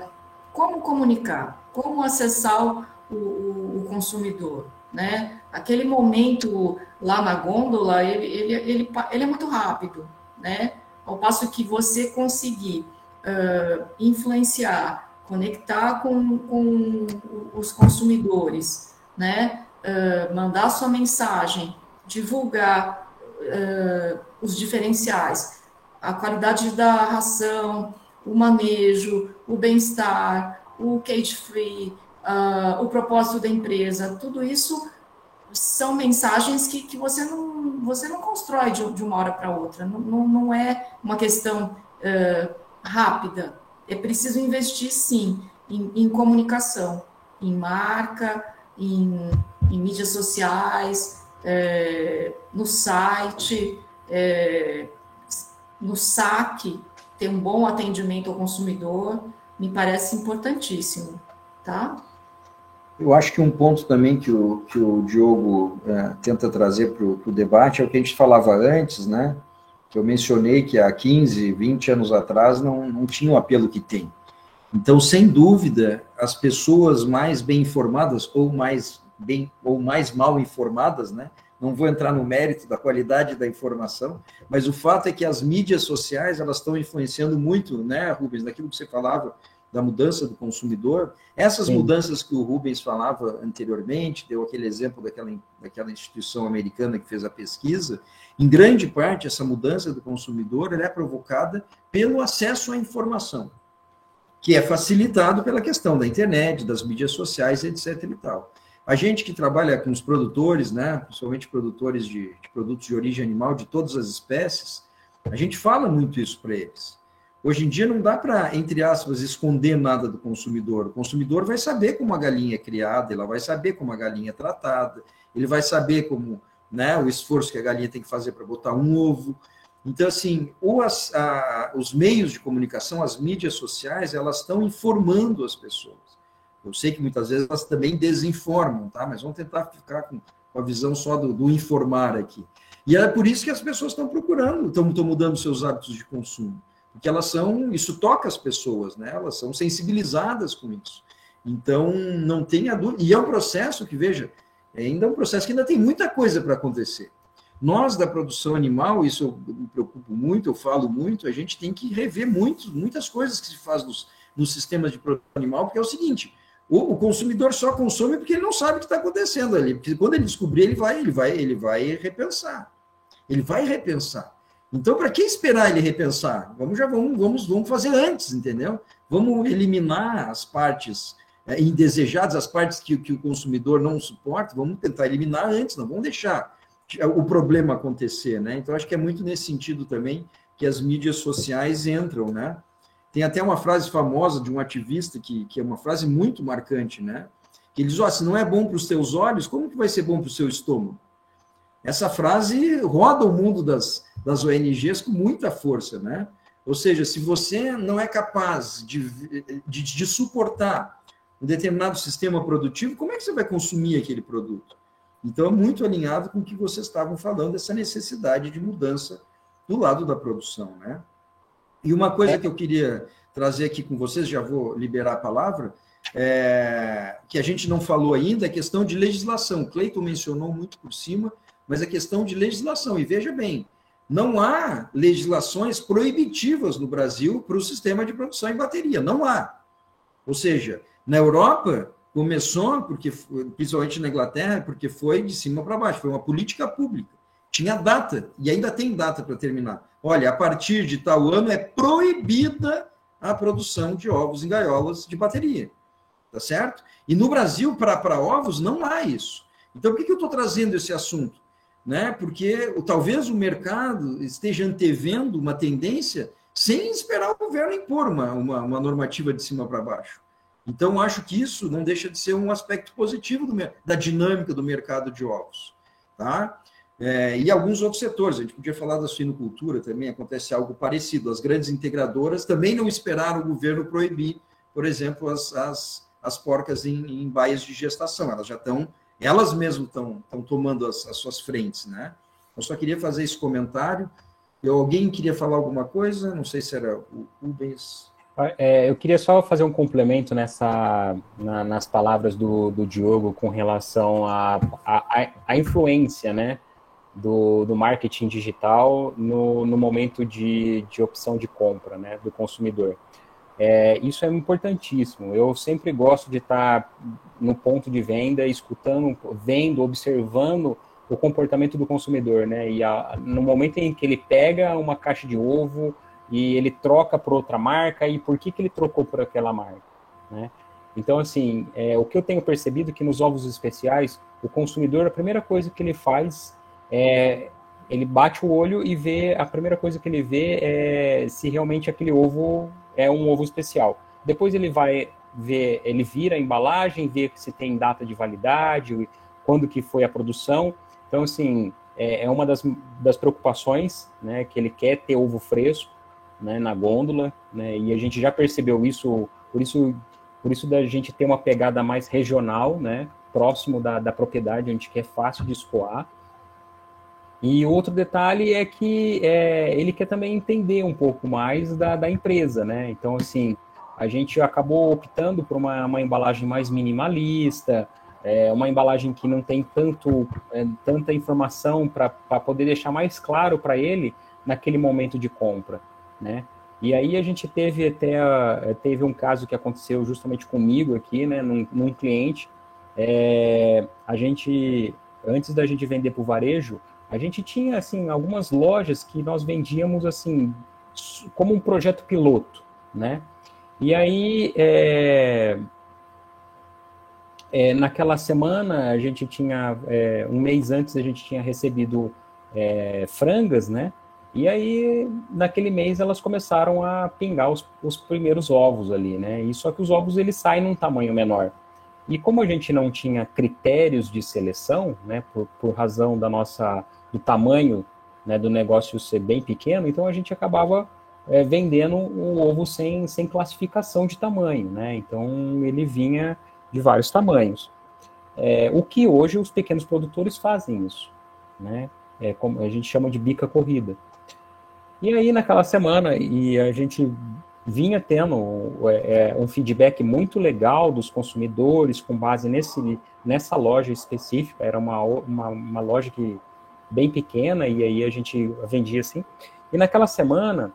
como comunicar? Como acessar o, o, o consumidor? Né? Aquele momento lá na gôndola, ele, ele, ele, ele é muito rápido, né? Ao passo que você conseguir uh, influenciar, conectar com, com os consumidores, né? Mandar sua mensagem, divulgar uh, os diferenciais, a qualidade da ração, o manejo, o bem-estar, o cage-free, uh, o propósito da empresa, tudo isso são mensagens que, que você, não, você não constrói de, de uma hora para outra, não, não, não, é uma questão uh, rápida, é preciso investir sim em, em comunicação, em marca, em, em mídias sociais, é, no site, é, no saque, ter um bom atendimento ao consumidor, me parece importantíssimo, tá? Eu acho que um ponto também que o, que o Diogo é, tenta trazer para o debate é o que a gente falava antes, né? Que eu mencionei que há 15, 20 anos atrás não, não tinha o apelo que tem. Então, sem dúvida, as pessoas mais bem informadas ou mais bem ou mais mal informadas, né? Não vou entrar no mérito da qualidade da informação, mas o fato é que as mídias sociais elas estão influenciando muito, né, Rubens, daquilo que você falava da mudança do consumidor. Essas Sim. mudanças que o Rubens falava anteriormente, deu aquele exemplo daquela, daquela instituição americana que fez a pesquisa, em grande parte essa mudança do consumidor é provocada pelo acesso à informação, que é facilitado pela questão da internet, das mídias sociais, etc. e tal. A gente que trabalha com os produtores, né, principalmente produtores de, de produtos de origem animal de todas as espécies, a gente fala muito isso para eles. Hoje em dia não dá para, entre aspas, esconder nada do consumidor. O consumidor vai saber como a galinha é criada, ela vai saber como a galinha é tratada, ele vai saber como né, o esforço que a galinha tem que fazer para botar um ovo. Então, assim, as, a, os meios de comunicação, as mídias sociais, elas estão informando as pessoas. Eu sei que muitas vezes elas também desinformam, tá? Mas vamos tentar ficar com, a visão só do, do, informar aqui. E é por isso que as pessoas estão procurando, estão, mudando seus hábitos de consumo porque elas são, isso toca as pessoas, né? Elas são sensibilizadas com isso. Então, não tenha dúvida. E é um processo que, veja, é ainda um processo que ainda tem muita coisa para acontecer. Nós, da produção animal, isso eu me preocupo muito, eu falo muito, a gente tem que rever muito, muitas coisas que se faz nos, nos sistemas de produção animal, porque é o seguinte, o, o consumidor só consome porque ele não sabe o que está acontecendo ali. Porque quando ele descobrir, ele vai, ele vai, ele vai repensar. Ele vai repensar. Então, para que esperar ele repensar? Vamos já vamos, vamos, vamos fazer antes, entendeu? Vamos eliminar as partes é, indesejadas, as partes que, que o consumidor não suporta, vamos tentar eliminar antes, não vamos deixar o problema acontecer, né? Então, acho que é muito nesse sentido também que as mídias sociais entram, né? Tem até uma frase famosa de um ativista que, que é uma frase muito marcante, né? Que ele diz: oh, se não é bom para os teus olhos, como que vai ser bom para o seu estômago? Essa frase roda o mundo das, das ONGs com muita força, né? Ou seja, se você não é capaz de, de, de, suportar um determinado sistema produtivo, como é que você vai consumir aquele produto? Então, é muito alinhado com o que vocês estavam falando, essa necessidade de mudança do lado da produção, né? E uma coisa é. que eu queria trazer aqui com vocês, já vou liberar a palavra, é, que a gente não falou ainda, é a questão de legislação. O Cleiton mencionou muito por cima, mas é questão de legislação. E veja bem, não há legislações proibitivas no Brasil para o sistema de produção em bateria. Não há. Ou seja, na Europa começou, porque principalmente na Inglaterra, porque foi de cima para baixo, foi uma política pública. Tinha data, e ainda tem data para terminar. Olha, a partir de tal ano é proibida a produção de ovos em gaiolas de bateria. Tá certo? E no Brasil, para ovos, não há isso. Então, por que, que eu estou trazendo esse assunto? Né? Porque talvez o mercado esteja antevendo uma tendência sem esperar o governo impor uma, uma, uma normativa de cima para baixo. Então, acho que isso não deixa de ser um aspecto positivo do, da dinâmica do mercado de ovos. Tá? É, e alguns outros setores, a gente podia falar da suinocultura também, acontece algo parecido. As grandes integradoras também não esperaram o governo proibir, por exemplo, as, as, as porcas em, em baias de gestação. Elas já estão, elas mesmas estão, estão tomando as, as suas frentes, né? Eu só queria fazer esse comentário. Eu, alguém queria falar alguma coisa? Não sei se era o Rubens. É, eu queria só fazer um complemento nessa, na, nas palavras do, do Diogo com relação à a, a, a, influência né, do, do marketing digital no, no momento de, de opção de compra né, do consumidor. É, isso é importantíssimo. Eu sempre gosto de estar no ponto de venda, escutando, vendo, observando o comportamento do consumidor, né? E a, no momento em que ele pega uma caixa de ovo, e ele troca por outra marca e por que, que ele trocou por aquela marca, né? Então, assim, é, o que eu tenho percebido é que nos ovos especiais, o consumidor, a primeira coisa que ele faz é ele bate o olho e vê, a primeira coisa que ele vê é se realmente aquele ovo é um ovo especial. Depois ele vai ver, ele vira a embalagem, vê se tem data de validade, quando que foi a produção. Então, assim, é, é uma das, das preocupações, né, que ele quer ter ovo fresco, né, na gôndola, né, e a gente já percebeu isso, por isso, por isso da gente ter uma pegada mais regional, né, próximo da, da propriedade, onde que é fácil de escoar. E outro detalhe é que é, ele quer também entender um pouco mais da, da empresa, né? Então, assim, a gente acabou optando por uma, uma embalagem mais minimalista, é, uma embalagem que não tem tanto, é, tanta informação para poder deixar mais claro para ele naquele momento de compra né? E aí a gente teve até eh, teve um caso que aconteceu justamente comigo aqui, né, num, num cliente. É, a gente antes da gente vender para o varejo, a gente tinha assim algumas lojas que nós vendíamos assim como um projeto piloto, né? E aí é, é, naquela semana a gente tinha é, um mês antes a gente tinha recebido frangas, né? E aí, naquele mês, elas começaram a pingar os, os primeiros ovos ali, né? E só que os ovos, eles saem num tamanho menor. E como a gente não tinha critérios de seleção, né, por, por razão da nossa, do tamanho né, do negócio ser bem pequeno, então a gente acabava é, vendendo o ovo sem, sem classificação de tamanho, né? Então ele vinha de vários tamanhos. É, o que hoje os pequenos produtores fazem isso, né? É como a gente chama de bica corrida. E aí, naquela semana, e a gente vinha tendo é, é, um feedback muito legal dos consumidores com base nesse, nessa loja específica. Era uma, uma, uma loja que, bem pequena e aí a gente vendia assim. E naquela semana,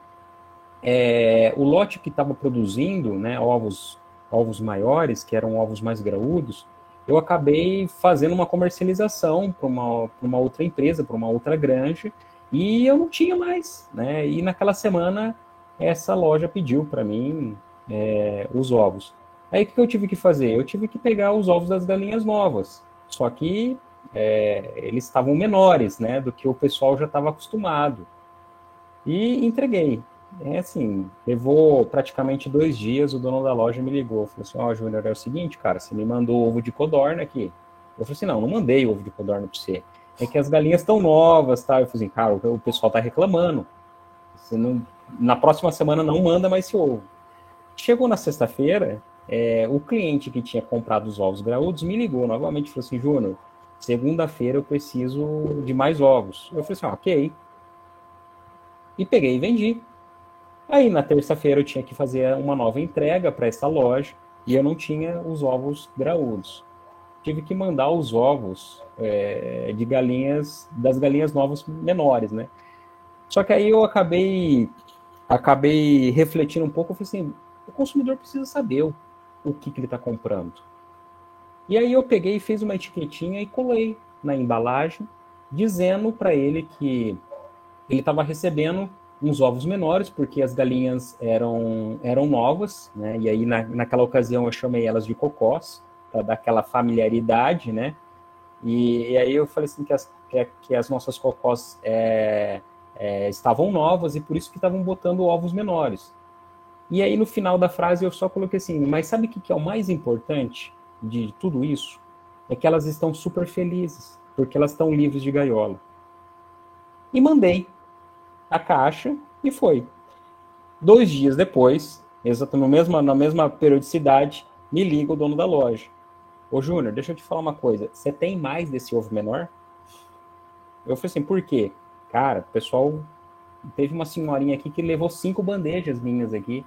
é, o lote que estava produzindo né, ovos, ovos maiores, que eram ovos mais graúdos, eu acabei fazendo uma comercialização para uma, uma outra empresa, para uma outra granja, e eu não tinha mais, né? E naquela semana essa loja pediu para mim é, os ovos. Aí o que eu tive que fazer? Eu tive que pegar os ovos das galinhas novas, só que é, eles estavam menores, né, do que o pessoal já estava acostumado. E entreguei. É assim, levou praticamente dois dias, o dono da loja me ligou, falou assim, ó, oh, Júnior, é o seguinte, cara, você me mandou ovo de codorna aqui. Eu falei assim, não, não mandei ovo de codorna para você é que as galinhas estão novas, tá? Eu falei assim, cara, o pessoal tá reclamando. Você não, na próxima semana não manda mais esse ovo. Chegou na sexta-feira, é, o cliente que tinha comprado os ovos graúdos me ligou novamente e falou assim, Júnior, segunda-feira eu preciso de mais ovos. Eu falei assim, ah, ok. E peguei e vendi. Aí na terça-feira eu tinha que fazer uma nova entrega para essa loja e eu não tinha os ovos graúdos tive que mandar os ovos é, de galinhas, das galinhas novas menores, né? Só que aí eu acabei, acabei refletindo um pouco, eu falei assim, o consumidor precisa saber o, o que, que ele está comprando. E aí eu peguei e fiz uma etiquetinha e colei na embalagem, dizendo para ele que ele estava recebendo uns ovos menores, porque as galinhas eram, eram novas, né? E aí, na, naquela ocasião, eu chamei elas de cocós, para dar aquela familiaridade, né? E, e, aí eu falei assim que as, que, que as nossas cocós é, é, estavam novas e por isso que estavam botando ovos menores. E aí, no final da frase, eu só coloquei assim, mas sabe o que, que é o mais importante de tudo isso? É que elas estão super felizes, porque elas estão livres de gaiola. E mandei a caixa e foi. Dois dias depois, exatamente na mesma, na mesma periodicidade, me liga o dono da loja. Ô Júnior, deixa eu te falar uma coisa. Você tem mais desse ovo menor? Eu falei assim, por quê? Cara, o pessoal teve uma senhorinha aqui que levou cinco bandejas minhas aqui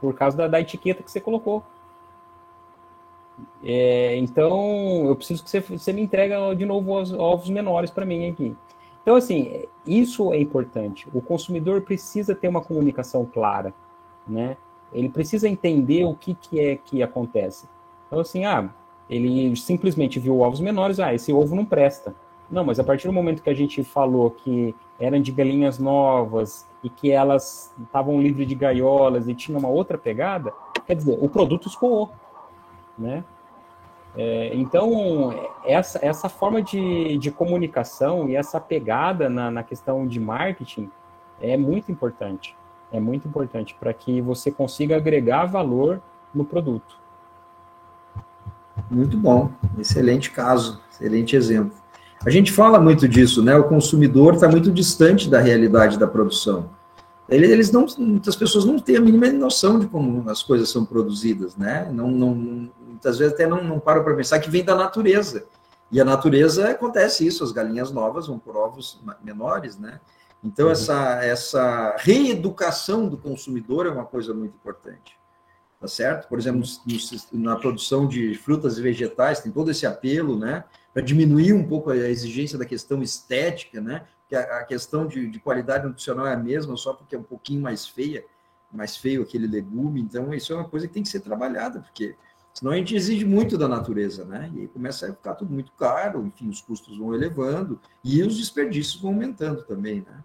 por causa da, da etiqueta que você colocou. É, então, eu preciso que você, você me entregue de novo os ovos menores para mim aqui. Então, assim, isso é importante. O consumidor precisa ter uma comunicação clara, né? Ele precisa entender o que, que é que acontece. Então, assim, ah, ele simplesmente viu ovos menores, ah, esse ovo não presta. Não, mas a partir do momento que a gente falou que eram de galinhas novas e que elas estavam livres de gaiolas e tinha uma outra pegada, quer dizer, o produto escoou, né? É, então, essa, essa forma de, de comunicação e essa pegada na, na questão de marketing é muito importante. É muito importante para que você consiga agregar valor no produto. Muito bom, excelente caso, excelente exemplo. A gente fala muito disso, né? O consumidor está muito distante da realidade da produção. Eles não, muitas pessoas não têm a mínima noção de como as coisas são produzidas, né? Não, não, muitas vezes até não, não param para pensar que vem da natureza. E a natureza acontece isso, as galinhas novas vão por ovos menores, né? Então, uhum. essa, essa reeducação do consumidor é uma coisa muito importante. Tá certo? Por exemplo, no, na produção de frutas e vegetais, tem todo esse apelo, né? Para diminuir um pouco a exigência da questão estética, né? Que a, a questão de, de qualidade nutricional é a mesma, só porque é um pouquinho mais feia, mais feio aquele legume. Então, isso é uma coisa que tem que ser trabalhada, porque Senão a gente exige muito da natureza, né? E aí começa a ficar tudo muito caro, enfim, os custos vão elevando e os desperdícios vão aumentando também, né?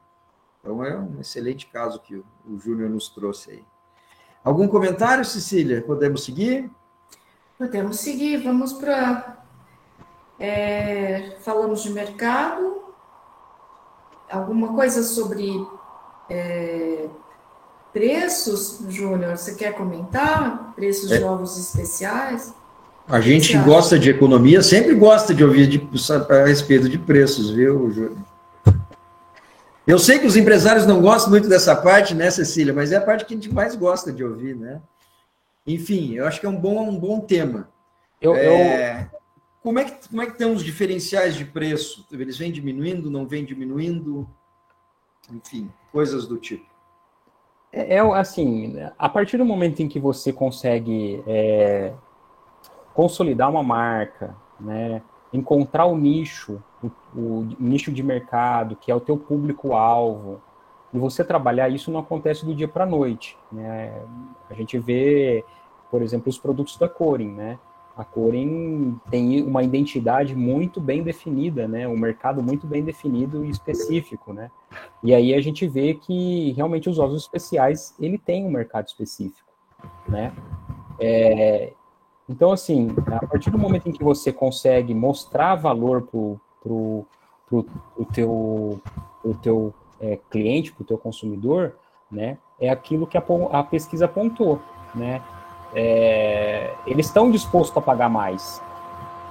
Então é um excelente caso que o, Júnior nos trouxe aí. Algum comentário, Cecília? Podemos seguir? Podemos seguir, vamos para. É, falamos de mercado. Alguma coisa sobre é, Preços, Júnior, você quer comentar? Preços é. de ovos especiais? A gente que gosta de economia sempre gosta de ouvir de, a respeito de preços, viu, Júnior? Eu sei que os empresários não gostam muito dessa parte, né, Cecília? Mas é a parte que a gente mais gosta de ouvir, né? Enfim, eu acho que é um bom, um bom tema. Eu, é, eu... Como, é que, como é que estão os diferenciais de preço? Eles vêm diminuindo, não vêm diminuindo? Enfim, coisas do tipo. É, é, assim, a partir do momento em que você consegue é, consolidar uma marca, né, encontrar o nicho, o, o, nicho de mercado, que é o teu público-alvo, e você trabalhar isso não acontece do dia para a noite. Né? A gente vê, por exemplo, os produtos da Corin, né? a Corin tem uma identidade muito bem definida, né? Um mercado muito bem definido e específico, né? E aí a gente vê que realmente os ovos especiais ele tem um mercado específico, né? É, então assim, a partir do momento em que você consegue mostrar valor pro pro, pro, pro teu pro teu é, cliente, pro teu consumidor, né? É aquilo que a, a pesquisa apontou, né? é, eles estão dispostos a pagar mais,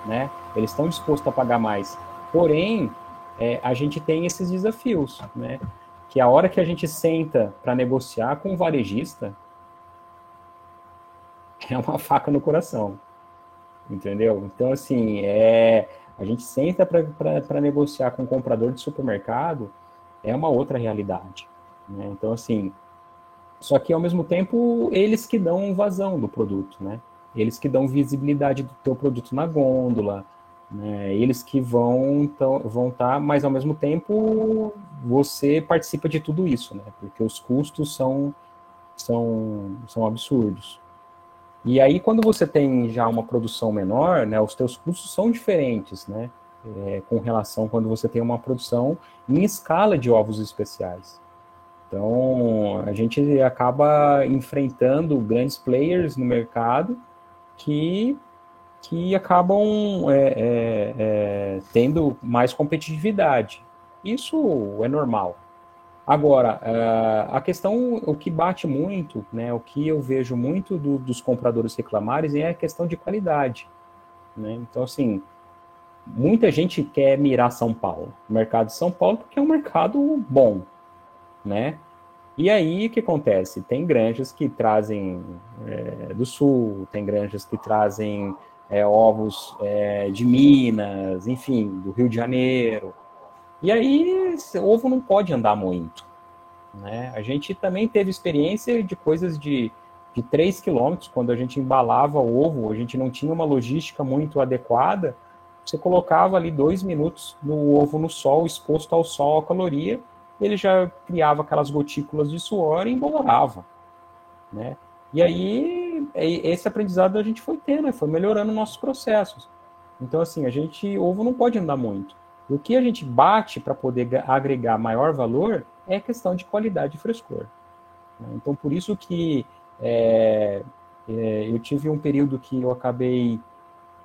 né? Eles estão dispostos a pagar mais. Porém, é, a gente tem esses desafios, né? Que a hora que a gente senta para negociar com o varejista, é uma faca no coração, entendeu? Então, assim, é, a gente senta para negociar com o comprador de supermercado, é uma outra realidade. Né? Então, assim, só que, ao mesmo tempo, eles que dão vazão do produto, né? Eles que dão visibilidade do teu produto na gôndola, né? Eles que vão vão estar, tá, mas ao mesmo tempo você participa de tudo isso, né? Porque os custos são são são absurdos. E aí quando você tem já uma produção menor, né? Os teus custos são diferentes, né? é, com relação quando você tem uma produção em escala de ovos especiais. Então, a gente acaba enfrentando grandes players no mercado que, que acabam é, é, é, tendo mais competitividade. Isso é normal. Agora, é, a questão, o que bate muito, né, o que eu vejo muito do, dos compradores reclamarem é a questão de qualidade. Né? Então, assim, muita gente quer mirar São Paulo, o mercado de São Paulo, porque é um mercado bom, né? E aí o que acontece? Tem granjas que trazem é, do sul, tem granjas que trazem é, ovos é, de Minas, enfim, do Rio de Janeiro. E aí ovo não pode andar muito. Né? A gente também teve experiência de coisas de, de 3 quilômetros, quando a gente embalava o ovo, a gente não tinha uma logística muito adequada, você colocava ali dois minutos no ovo no sol, exposto ao sol, a caloria, ele já criava aquelas gotículas de suor e embolorava, né? E aí, esse aprendizado a gente foi tendo, né? foi melhorando nossos processos. Então, assim, a gente, ovo não pode andar muito. O que a gente bate para poder agregar maior valor é a questão de qualidade e frescor. Né? Então, por isso que é, é, eu tive um período que eu acabei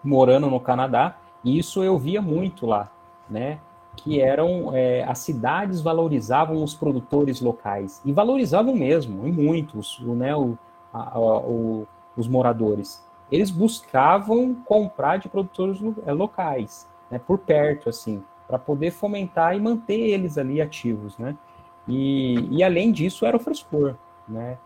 morando no Canadá, e isso eu via muito lá, né? que eram é, as cidades valorizavam os produtores locais e valorizavam mesmo, e muitos, né, o, a, o, os moradores. Eles buscavam comprar de produtores é, locais, né, por perto, assim, para poder fomentar e manter eles ali ativos, né? E, e além disso era o frescor, né?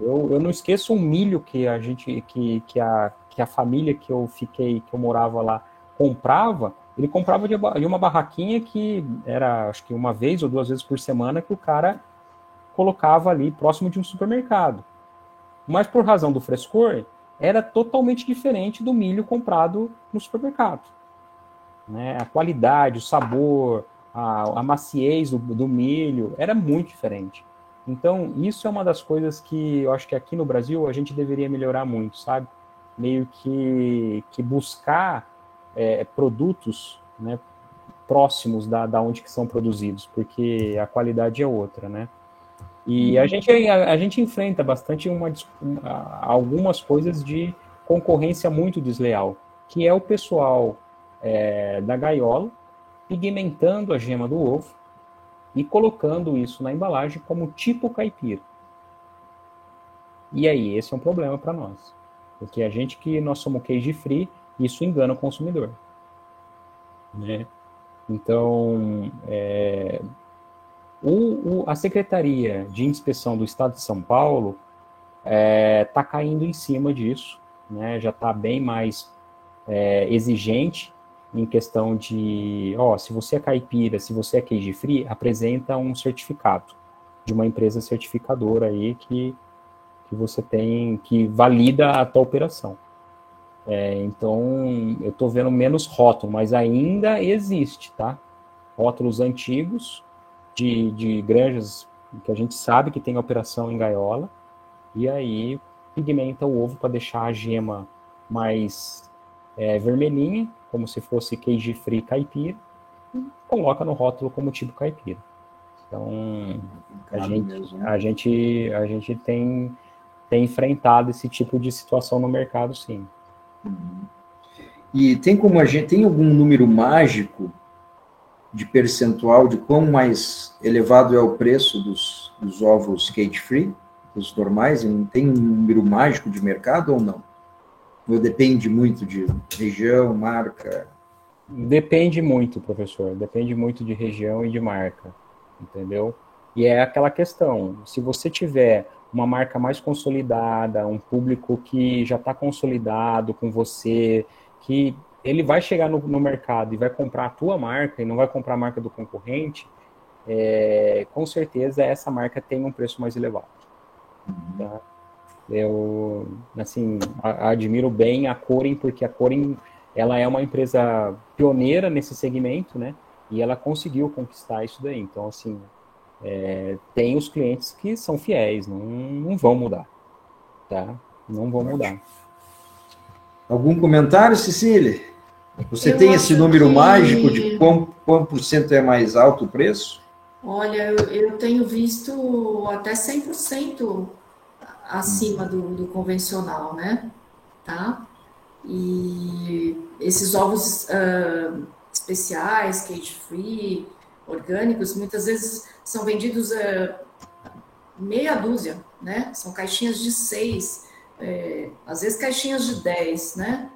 Eu, eu não esqueço um milho que a gente, que, que, a, que a família que eu fiquei, que eu morava lá, comprava, ele comprava de uma barraquinha que era, acho que uma vez ou duas vezes por semana, que o cara colocava ali próximo de um supermercado. Mas por razão do frescor, era totalmente diferente do milho comprado no supermercado. Né? A qualidade, o sabor, a, a maciez do, do milho era muito diferente. Então, isso é uma das coisas que eu acho que aqui no Brasil a gente deveria melhorar muito, sabe? Meio que, que buscar é, produtos né, próximos da, da onde que são produzidos, porque a qualidade é outra, né? E a uhum. gente, a, a gente enfrenta bastante uma, uma, algumas coisas de concorrência muito desleal, que é o pessoal é, da gaiola pigmentando a gema do ovo e colocando isso na embalagem como tipo caipira. E aí, esse é um problema para nós. Porque a gente que nós somos cage free, isso engana o consumidor. Né? Então, é, o, o, a Secretaria de Inspeção do Estado de São Paulo está é, tá caindo em cima disso, né? já está bem mais é, exigente em questão de, ó, se você é caipira, se você é queijo free, apresenta um certificado de uma empresa certificadora aí que, que você tem, que valida a tua operação. É, então, eu estou vendo menos rótulo, mas ainda existe, tá? Rótulos antigos de, de granjas que a gente sabe que tem operação em gaiola, e aí pigmenta o ovo para deixar a gema mais é, vermelhinha, como se fosse queijo free caipira, e coloca no rótulo como tipo caipira. Então, a gente, mesmo, né? a gente, a gente tem, tem enfrentado esse tipo de situação no mercado, sim. E tem como a gente tem algum número mágico de percentual de quão mais elevado é o preço dos, dos ovos cage free, os normais? Tem um número mágico de mercado ou não? Ou depende muito de região, marca? Depende muito, professor. Depende muito de região e de marca, entendeu? E é aquela questão. Se você tiver uma marca mais consolidada, um público que já está consolidado com você, que ele vai chegar no, no, mercado e vai comprar a tua marca e não vai comprar a marca do concorrente, é, com certeza essa marca tem um preço mais elevado. Tá? Eu, assim, a, admiro bem a Corin, porque a Corin, ela é uma empresa pioneira nesse segmento, né? E ela conseguiu conquistar isso daí. Então, assim, é, tem os clientes que são fiéis, não, não vão mudar, tá? Não vão mudar. Algum comentário, Cecília? Você eu tem esse número que... mágico de quão, quão por cento é mais alto o preço? Olha, eu, eu tenho visto até 100% acima do, do, convencional, né? Tá? E esses ovos uh, especiais, cage-free, orgânicos, muitas vezes são vendidos uh, meia dúzia, né? São caixinhas de seis, é, às vezes caixinhas de dez, né?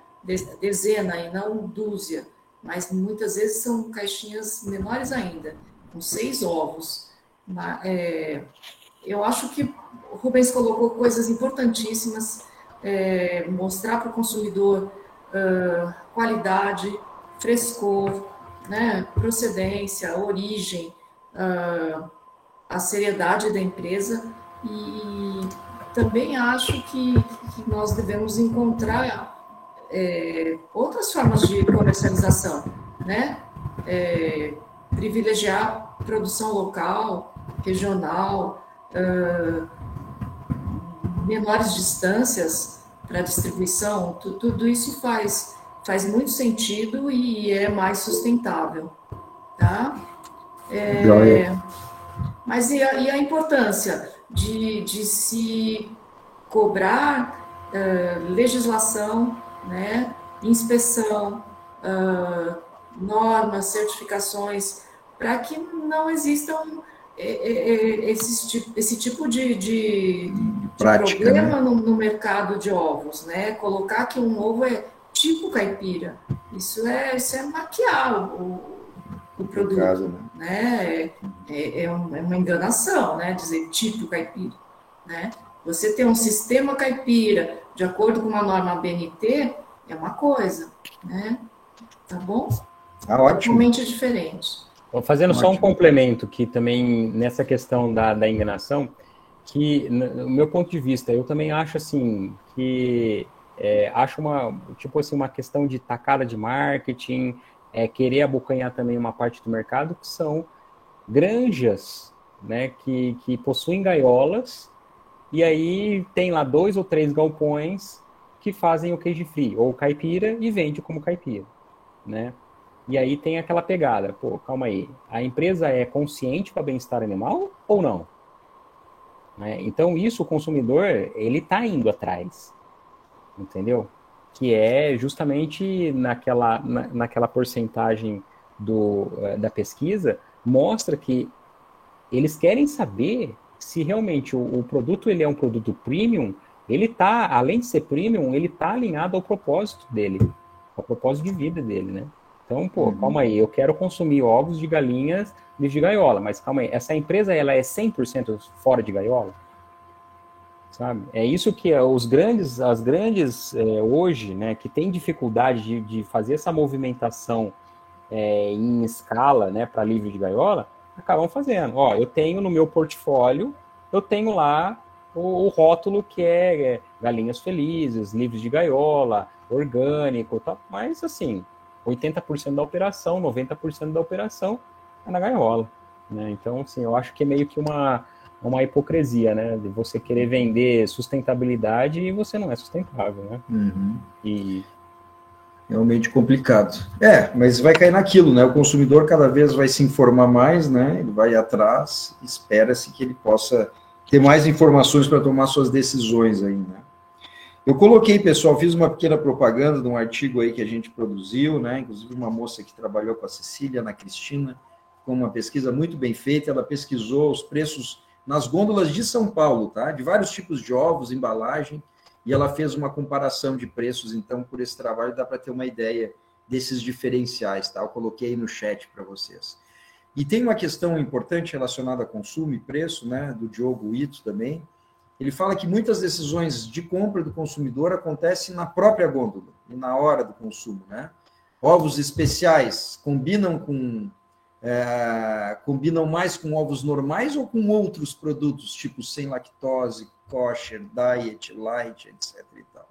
Dezena e não dúzia, mas muitas vezes são caixinhas menores ainda, com seis ovos. É, eu acho que o Rubens colocou coisas importantíssimas, é, mostrar para o consumidor uh, qualidade, frescor, né, procedência, origem, uh, a seriedade da empresa e também acho que, que nós devemos encontrar é, outras formas de comercialização, né? É, privilegiar produção local, regional, uh, menores distâncias para distribuição, tudo isso faz, faz muito sentido e é mais sustentável, tá? É, mas e a, e a importância de, de se cobrar uh, legislação, né, inspeção, uh, normas, certificações, para que não existam esse, esse tipo de, de, de Prática, problema né? no, no, mercado de ovos, né? Colocar que um ovo é tipo caipira, isso é, isso é maquiar o, o produto, caso, né? né? É, é, uma enganação, né? Dizer tipo caipira, né? Você ter um sistema caipira de acordo com uma norma BNT é uma coisa, né? Tá bom? Tá ótimo. Totalmente diferente. Fazendo ótimo. só um complemento que também nessa questão da, da enganação, que no meu ponto de vista, eu também acho assim que é, acho uma tipo assim uma questão de tacada de marketing, é, querer abocanhar também uma parte do mercado, que são granjas né, que, que possuem gaiolas, e aí tem lá dois ou três galpões que fazem o queijo free, ou caipira, e vende como caipira, né? E aí tem aquela pegada, pô, calma aí, a empresa é consciente para bem-estar animal ou não? Né? Então isso o consumidor, ele está indo atrás, entendeu? que é justamente naquela, na, naquela porcentagem do, eh, da pesquisa, mostra que eles querem saber se realmente o, o produto ele é um produto premium, ele está, além de ser premium, ele está alinhado ao propósito dele, ao propósito de vida dele, né? Então, pô, uhum. calma aí, eu quero consumir ovos de galinhas de gaiola, mas calma aí, essa empresa ela é 100% fora de gaiola? sabe? É isso que é, os grandes, as grandes é, hoje, né, que tem dificuldade de, de fazer essa movimentação é, em escala, né, para livre de gaiola, acabam fazendo. Ó, eu tenho no meu portfólio, eu tenho lá o, o rótulo que é, é, galinhas felizes, livres de gaiola, orgânico, tal, mas assim, 80% da operação, 90% da operação é na gaiola, né? Então, assim, eu acho que é meio que uma uma hipocrisia, né? De você querer vender sustentabilidade e você não é sustentável, né? Uhum. E realmente complicado. É, mas vai cair naquilo, né? O consumidor cada vez vai se informar mais, né? Ele vai atrás, espera-se que ele possa ter mais informações para tomar suas decisões aí, né? Eu coloquei, pessoal, fiz uma pequena propaganda de um artigo aí que a gente produziu, né? Inclusive uma moça que trabalhou com a Cecília, na Cristina, com uma pesquisa muito bem feita, ela pesquisou os preços nas gôndolas de São Paulo, tá? De vários tipos de ovos, embalagem, e ela fez uma comparação de preços, então, por esse trabalho dá para ter uma ideia desses diferenciais, tá? Eu coloquei no chat para vocês. E tem uma questão importante relacionada a consumo e preço, né, do Diogo Ito também. Ele fala que muitas decisões de compra do consumidor acontecem na própria gôndola e na hora do consumo, né? Ovos especiais combinam com é, combinam mais com ovos normais ou com outros produtos, tipo sem lactose, kosher, diet, light, etc. E tal.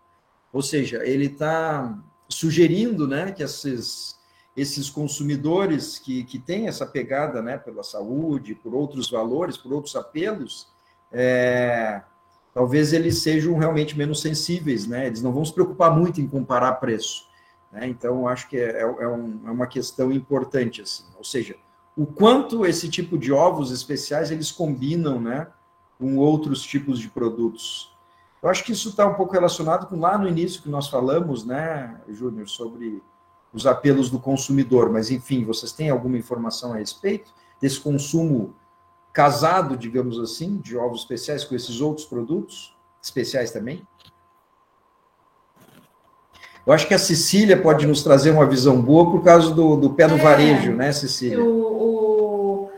Ou seja, ele está sugerindo né, que esses, esses consumidores que, que têm essa pegada né, pela saúde, por outros valores, por outros apelos, é, talvez eles sejam realmente menos sensíveis, né? eles não vão se preocupar muito em comparar preço. Né? Então, acho que é, é, um, é, uma questão importante, assim. Ou seja, o quanto esse tipo de ovos especiais eles combinam, né, com outros tipos de produtos. Eu acho que isso está um pouco relacionado com lá no início que nós falamos, né, Júnior, sobre os apelos do consumidor. Mas, enfim, vocês têm alguma informação a respeito desse consumo casado, digamos assim, de ovos especiais com esses outros produtos especiais também? Eu acho que a Cecília pode nos trazer uma visão boa por causa do, do pé no é, varejo, né, Cecília? Eu,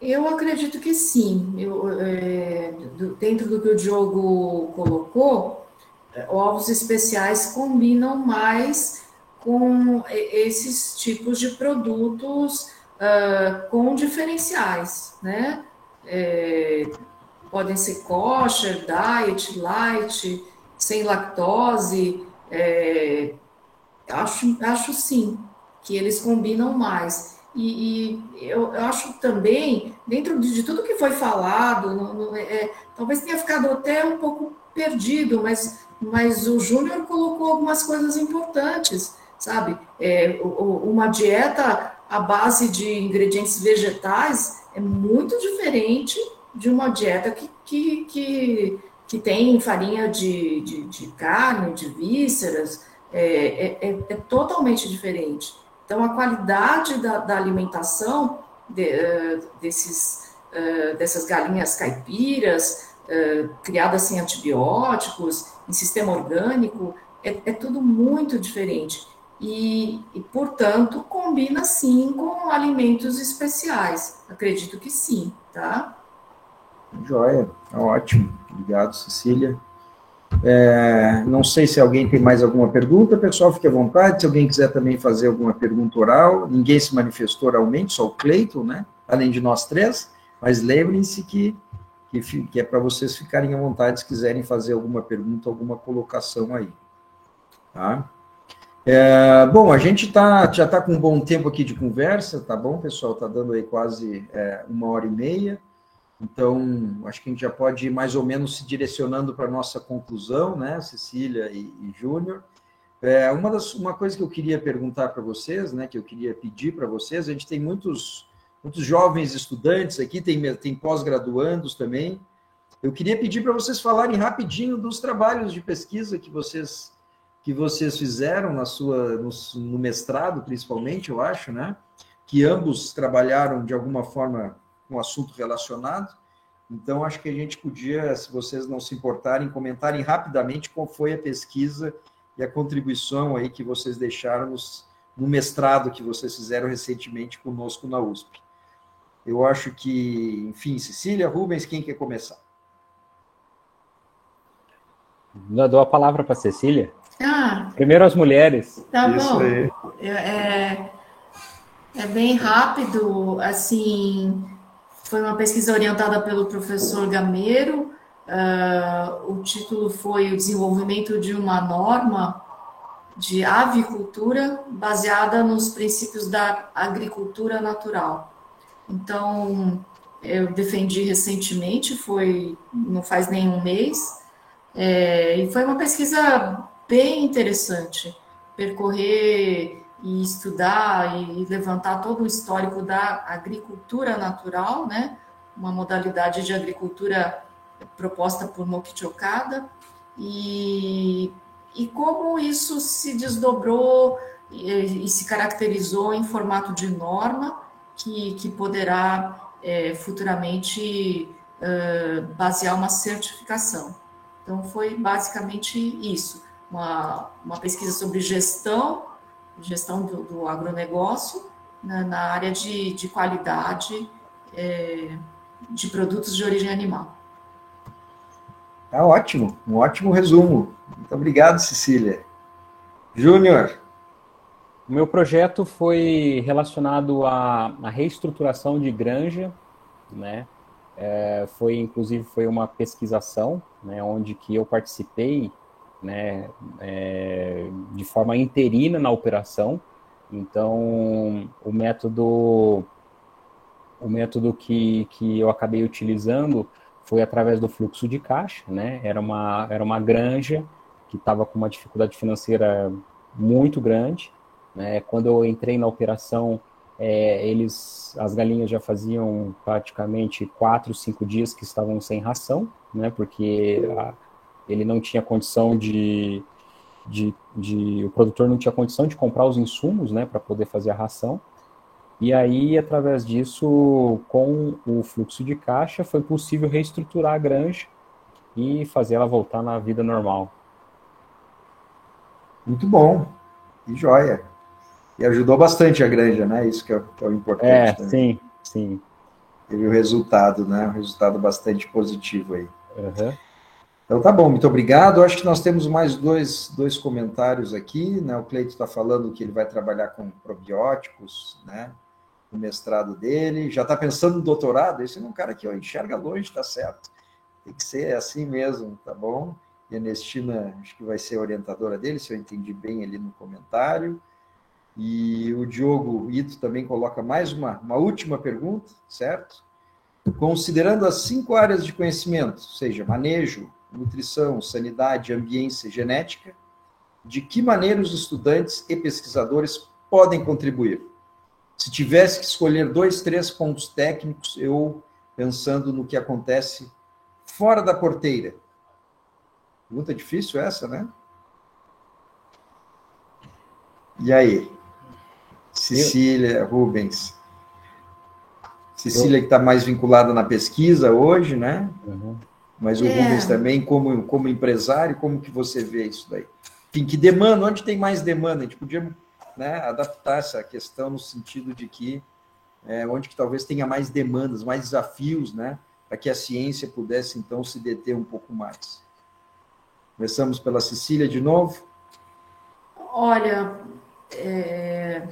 eu sim. Eu, é, dentro do que o Diogo colocou, ovos especiais combinam mais com esses tipos de produtos uh, com diferenciais, né? É, podem ser kosher, diet, light, sem lactose. É, acho, acho sim que eles combinam mais. E, e eu, eu, acho também, dentro de, tudo que foi falado, no, no, é, talvez tenha ficado até um pouco perdido, mas, mas o Júnior colocou algumas coisas importantes, sabe? É, uma dieta à base de ingredientes vegetais é muito diferente de uma dieta que, que, que, que tem farinha de, de, de, carne, de vísceras, é, é, é, é totalmente diferente. Então, a qualidade da, da alimentação de, uh, desses, uh, dessas galinhas caipiras, uh, criadas sem antibióticos, em sistema orgânico, é, é tudo muito diferente e, e, portanto, combina sim com alimentos especiais. Acredito que sim, tá? Joia, tá ótimo. Obrigado, Cecília. É, não sei se alguém tem mais alguma pergunta, pessoal, fique à vontade. Se alguém quiser também fazer alguma pergunta oral, ninguém se manifestou oralmente, só o Cleiton, né? Além de nós três, mas lembrem-se que, que, que é para vocês ficarem à vontade se quiserem fazer alguma pergunta, alguma colocação aí. Tá? É, bom, a gente tá, já está com um bom tempo aqui de conversa, tá bom, pessoal? Está dando aí quase é, uma hora e meia. Então, acho que a gente já pode ir mais ou menos se direcionando para a nossa conclusão, né, Cecília e, e Júnior. É, uma, das, uma coisa que eu queria perguntar para vocês, né, que eu queria pedir para vocês, a gente tem muitos, muitos jovens estudantes aqui, tem, tem pós-graduandos também. Eu queria pedir para vocês falarem rapidinho dos trabalhos de pesquisa que vocês que vocês fizeram na sua no, no, mestrado, principalmente, eu acho, né? Que ambos trabalharam de alguma forma um assunto relacionado. Então, acho que a gente podia, se vocês não se importarem, comentarem rapidamente qual foi a pesquisa e a contribuição aí que vocês deixaram nos, no mestrado que vocês fizeram recentemente conosco na USP. Eu acho que, enfim, Cecília, Rubens, quem quer começar? Eu dou a palavra para Cecília. Ah, Primeiro as mulheres. Tá Isso bom. Aí. É, é bem rápido, assim, foi uma pesquisa orientada pelo professor Gameiro. Uh, o título foi o desenvolvimento de uma norma de avicultura baseada nos princípios da agricultura natural. Então, eu defendi recentemente, foi não faz nenhum mês, é, e foi uma pesquisa bem interessante percorrer e estudar e levantar todo o histórico da agricultura natural, né? Uma modalidade de agricultura proposta por Mokichi e, e como isso se desdobrou e, e se caracterizou em formato de norma que, que poderá é, futuramente uh, basear uma certificação. Então, foi basicamente isso uma, uma pesquisa sobre gestão, gestão do, do agronegócio, na, na, área de, de qualidade é, de produtos de origem animal. Tá ótimo, um ótimo resumo. Muito obrigado, Cecília. Júnior. O meu projeto foi relacionado à, à reestruturação de granja, né? É, foi inclusive foi uma pesquisação, né, onde que eu participei né, é, de forma interina na operação. Então, o método, o método que, que eu acabei utilizando foi através do fluxo de caixa, né? Era uma, era uma granja que estava com uma dificuldade financeira muito grande. Né? Quando eu entrei na operação, é, eles, as galinhas já faziam praticamente quatro, cinco dias que estavam sem ração, né? Porque a, ele não tinha condição de, de, de, o produtor não tinha condição de comprar os insumos, né, para poder fazer a ração. E aí, através disso, com o fluxo de caixa, foi possível reestruturar a granja e fazer ela voltar na vida normal. Muito bom, e joia. E ajudou bastante a granja, né? Isso que é, que é o importante. É, também. sim, sim. Teve o resultado, né? Um resultado bastante positivo aí. Uhum. Então tá bom, muito obrigado. Acho que nós temos mais dois, dois comentários aqui. Né? O Cleito está falando que ele vai trabalhar com probióticos, né? No mestrado dele. Já está pensando no doutorado? Esse é um cara que ó, enxerga longe, tá certo. Tem que ser assim mesmo, tá bom? E a Ernestina, acho que vai ser orientadora dele, se eu entendi bem ali no comentário. E o Diogo Ito também coloca mais uma, uma última pergunta, certo? Considerando as cinco áreas de conhecimento, seja manejo, nutrição, sanidade, ambiência e genética, de que maneira os estudantes e pesquisadores podem contribuir? Se tivesse que escolher dois, três pontos técnicos, eu pensando no que acontece fora da porteira. Pergunta difícil essa, né? E aí? Cecília Rubens. Cecília que está mais vinculada na pesquisa hoje, né? Uhum. Mas o é. Rubens também, como, como empresário, como que você vê isso daí? Enfim, que demanda, onde tem mais demanda? A gente podia né, adaptar essa questão no sentido de que é, onde que talvez tenha mais demandas, mais desafios, né? Para que a ciência pudesse, então, se deter um pouco mais. Começamos pela Cecília de novo. Olha, é,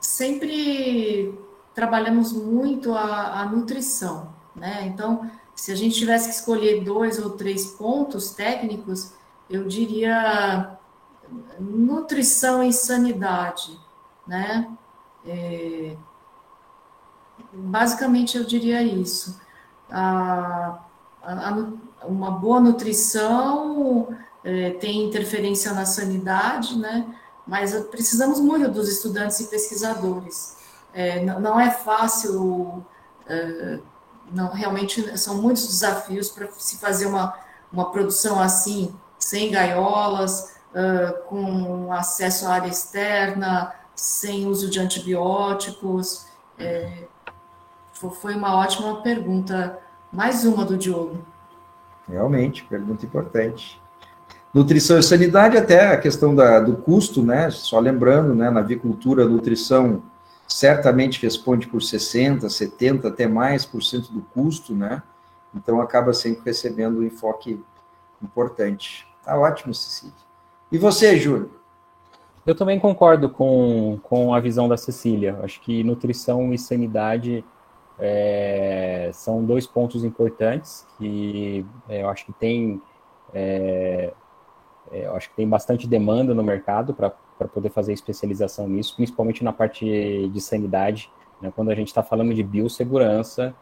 sempre trabalhamos muito a, a, nutrição, né? Então, se a gente tivesse que escolher dois ou três pontos técnicos, eu diria nutrição e sanidade, né? É, basicamente, eu diria isso. A, a, uma boa nutrição é, tem interferência na sanidade, né? mas precisamos muito dos estudantes e pesquisadores. É, não, é fácil, é, não, realmente são muitos desafios para se fazer uma, uma produção assim, sem gaiolas, uh, com acesso à área externa, sem uso de antibióticos. É, foi uma ótima pergunta, mais uma do Diogo. Realmente, pergunta importante. Nutrição e sanidade, até a questão da, do custo, né? Só lembrando, né? Na avicultura, nutrição certamente responde por 60, 70, até mais por cento do custo, né? Então acaba sempre recebendo um enfoque importante. Tá ótimo, Cecília. E você, Júlio? Eu também concordo com, com a visão da Cecília. Acho que nutrição e sanidade é, são dois pontos importantes que é, eu acho que tem é, é, eu acho que tem bastante demanda no mercado para poder fazer especialização nisso, principalmente na parte de sanidade. Né? Quando a gente está falando de biossegurança,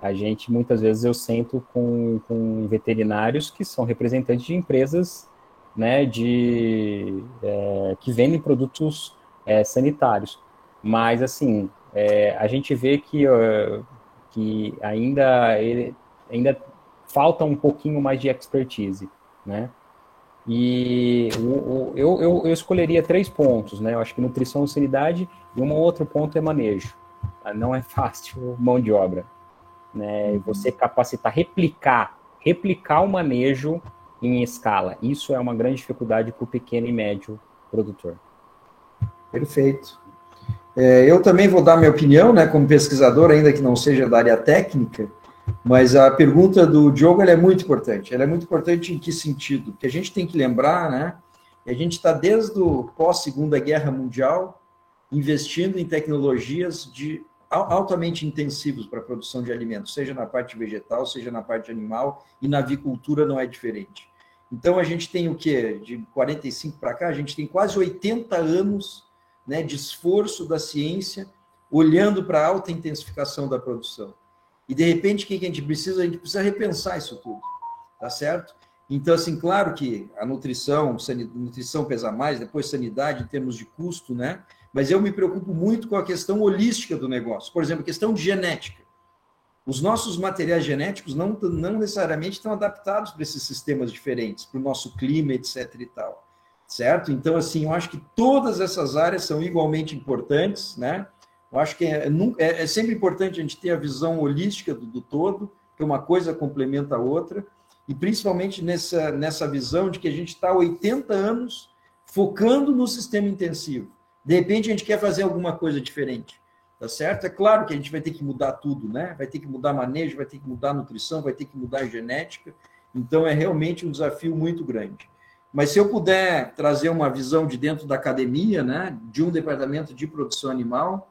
a gente muitas vezes eu sento com, com veterinários que são representantes de empresas né, de, é, que vendem produtos é, sanitários. Mas, assim, é, a gente vê que, uh, que ainda, ele, ainda falta um pouquinho mais de expertise, né? E eu, eu, eu, escolheria três pontos, né? Eu acho que nutrição e sanidade, e um outro ponto é manejo. Ah, não é fácil mão de obra. Né? Uhum. Você capacitar, replicar, replicar o manejo em escala. Isso é uma grande dificuldade para o pequeno e médio produtor. Perfeito. É, eu também vou dar minha opinião, né, como pesquisador, ainda que não seja da área técnica, mas a pergunta do Diogo é muito importante. Ela é muito importante em que sentido? Porque a gente tem que lembrar, né? A gente está desde o pós-segunda guerra mundial investindo em tecnologias de altamente intensivos para a produção de alimentos, seja na parte vegetal, seja na parte animal, e na avicultura não é diferente. Então a gente tem o que de 45 para cá, a gente tem quase 80 anos, né, de esforço da ciência olhando para a alta intensificação da produção. E de repente, o que a gente precisa? A gente precisa repensar isso tudo, tá certo? Então, assim, claro que a nutrição, nutrição pesa mais, depois sanidade em termos de custo, né? Mas eu me preocupo muito com a questão holística do negócio. Por exemplo, a questão de genética. Os nossos materiais genéticos não, não necessariamente estão adaptados para esses sistemas diferentes, para o nosso clima, etc. e tal. Certo? Então, assim, eu acho que todas essas áreas são igualmente importantes, né? Eu acho que é, é, é sempre importante a gente ter a visão holística do, do todo, que uma coisa complementa a outra, e principalmente nessa, nessa visão de que a gente está há 80 anos focando no sistema intensivo. De repente a gente quer fazer alguma coisa diferente. Tá certo? É claro que a gente vai ter que mudar tudo, né? Vai ter que mudar manejo, vai ter que mudar nutrição, vai ter que mudar genética. Então é realmente um desafio muito grande. Mas se eu puder trazer uma visão de dentro da academia, né, de um departamento de produção animal,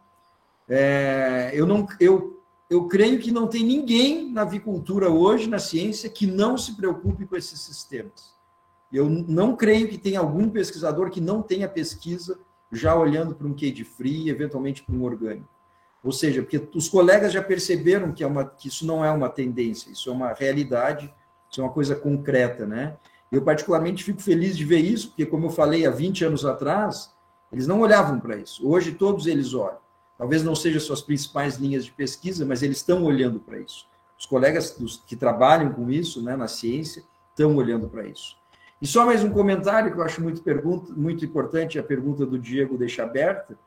é, eu não, eu, eu creio que não tem ninguém na avicultura hoje, na ciência, que não se preocupe com esses sistemas. Eu não creio que tenha algum pesquisador que não tenha pesquisa já olhando para um cage free, eventualmente para um orgânico. Ou seja, porque os colegas já perceberam que, é uma, que isso não é uma tendência, isso é uma realidade, isso é uma coisa concreta, né? Eu, particularmente, fico feliz de ver isso, porque, como eu falei há 20 anos atrás, eles não olhavam para isso. Hoje, todos eles olham. Talvez não sejam suas principais linhas de pesquisa, mas eles estão olhando para isso. Os colegas que trabalham com isso, né, na ciência, estão olhando para isso. E só mais um comentário que eu acho muito, pergunta, muito importante, a pergunta do Diego deixa aberta,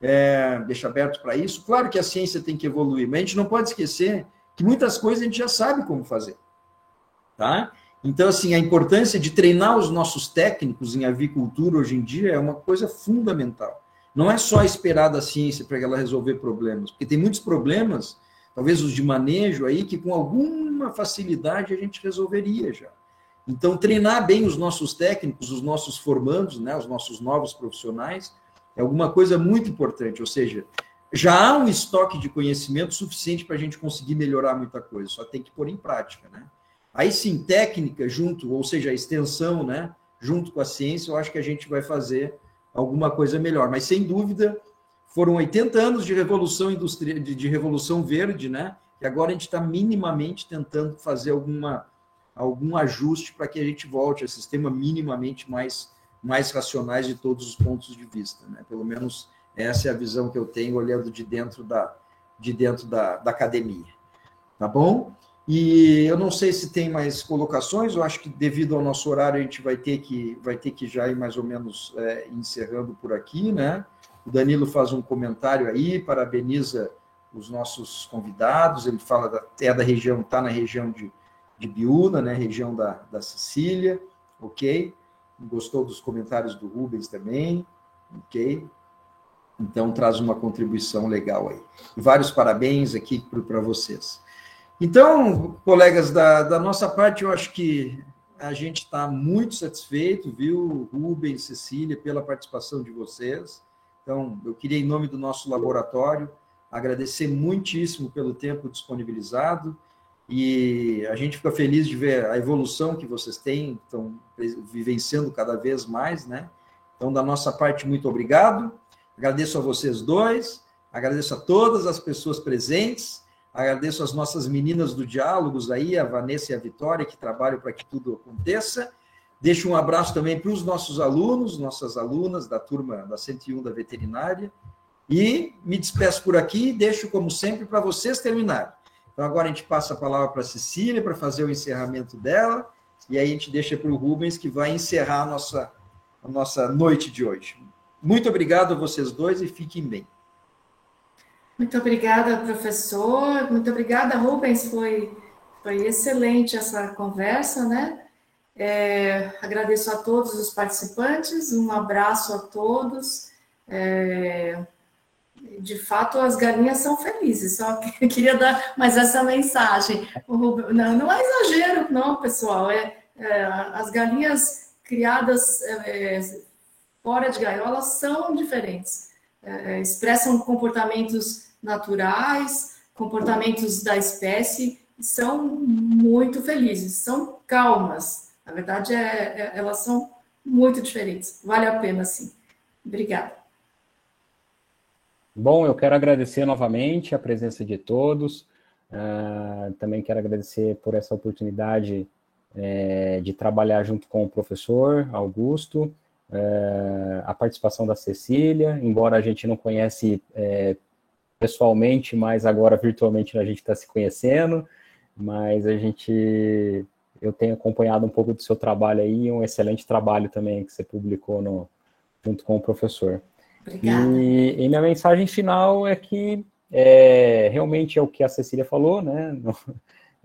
é, deixa aberto para isso. Claro que a ciência tem que evoluir, mas a gente não pode esquecer que muitas coisas a gente já sabe como fazer. Tá? Então, assim, a importância de treinar os nossos técnicos em avicultura hoje em dia é uma coisa fundamental. Não é só esperar da ciência para ela resolver problemas, porque tem muitos problemas, talvez os de manejo aí, que com alguma facilidade a gente resolveria já. Então, treinar bem os nossos técnicos, os nossos formandos, né, os nossos novos profissionais, é alguma coisa muito importante. Ou seja, já há um estoque de conhecimento suficiente para a gente conseguir melhorar muita coisa, só tem que pôr em prática, né? Aí sim, técnica junto, ou seja, a extensão, né, junto com a ciência, eu acho que a gente vai fazer alguma coisa melhor. Mas sem dúvida, foram 80 anos de revolução industrial, de, de revolução verde, né? E agora a gente está minimamente tentando fazer alguma algum ajuste para que a gente volte a sistema minimamente mais mais racionais de todos os pontos de vista, né? Pelo menos essa é a visão que eu tenho olhando de dentro da de dentro da, da academia. Tá bom? E eu não sei se tem mais colocações, eu acho que devido ao nosso horário a gente vai ter que, vai ter que já ir mais ou menos é, encerrando por aqui, né? O Danilo faz um comentário aí, parabeniza os nossos convidados, ele fala da, é da região, está na região de, de Biúna, né? Região da, da Sicília, ok? Gostou dos comentários do Rubens também, ok? Então traz uma contribuição legal aí. Vários parabéns aqui para vocês. Então, colegas, da, da nossa parte, eu acho que a gente está muito satisfeito, viu, Rubens, Cecília, pela participação de vocês. Então, eu queria, em nome do nosso laboratório, agradecer muitíssimo pelo tempo disponibilizado e a gente fica feliz de ver a evolução que vocês têm, estão vivenciando cada vez mais, né? Então, da nossa parte, muito obrigado. Agradeço a vocês dois, agradeço a todas as pessoas presentes Agradeço as nossas meninas do Diálogos aí, a Vanessa e a Vitória, que trabalham para que tudo aconteça. Deixo um abraço também para os nossos alunos, nossas alunas da turma da 101 da veterinária. E me despeço por aqui e deixo, como sempre, para vocês terminarem. Então, agora a gente passa a palavra para a Cecília para fazer o encerramento dela. E aí a gente deixa para o Rubens, que vai encerrar a nossa, a nossa noite de hoje. Muito obrigado a vocês dois e fiquem bem. Muito obrigada, professor. Muito obrigada, Rubens. Foi, foi excelente essa conversa, né? É, agradeço a todos os participantes, um abraço a todos. É, de fato, as galinhas são felizes, só que queria dar mais essa mensagem. Não, não é exagero, não, pessoal. É, é as galinhas criadas é, fora de gaiola são diferentes, é, expressam comportamentos naturais, comportamentos da espécie, são muito felizes, são calmas. Na verdade, é, é, elas são muito diferentes. Vale a pena, sim. Obrigada. Bom, eu quero agradecer novamente a presença de todos. Uh, também quero agradecer por essa oportunidade é, de trabalhar junto com o professor Augusto, é, a participação da Cecília, embora a gente não conhece é, pessoalmente, mas agora virtualmente a gente está se conhecendo, mas a gente, eu tenho acompanhado um pouco do seu trabalho aí, um excelente trabalho também que você publicou no, junto com o professor. Obrigada. E, e minha mensagem final é que é, realmente é o que a Cecília falou, né?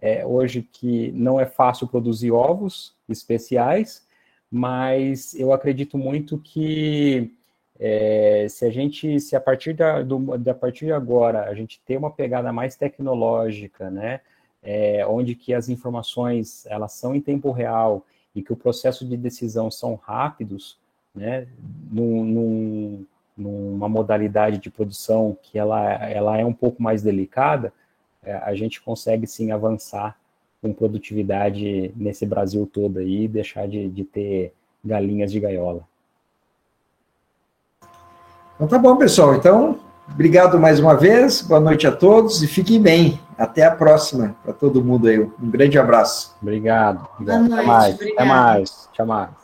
É, hoje que não é fácil produzir ovos especiais, mas eu acredito muito que é, se a gente, se a partir da, do, a partir de agora a gente ter uma pegada mais tecnológica, né, é, onde que as informações elas são em tempo real e que o processo de decisão são rápidos, né, num, num, numa modalidade de produção que ela, ela é um pouco mais delicada, é, a gente consegue sim avançar com produtividade nesse Brasil todo aí e deixar de, de ter galinhas de gaiola. Então tá bom, pessoal. Então, obrigado mais uma vez, boa noite a todos e fiquem bem. Até a próxima para todo mundo aí. Um grande abraço. Obrigado. Boa noite, Até mais. Obrigada. Até mais. Tchau mais.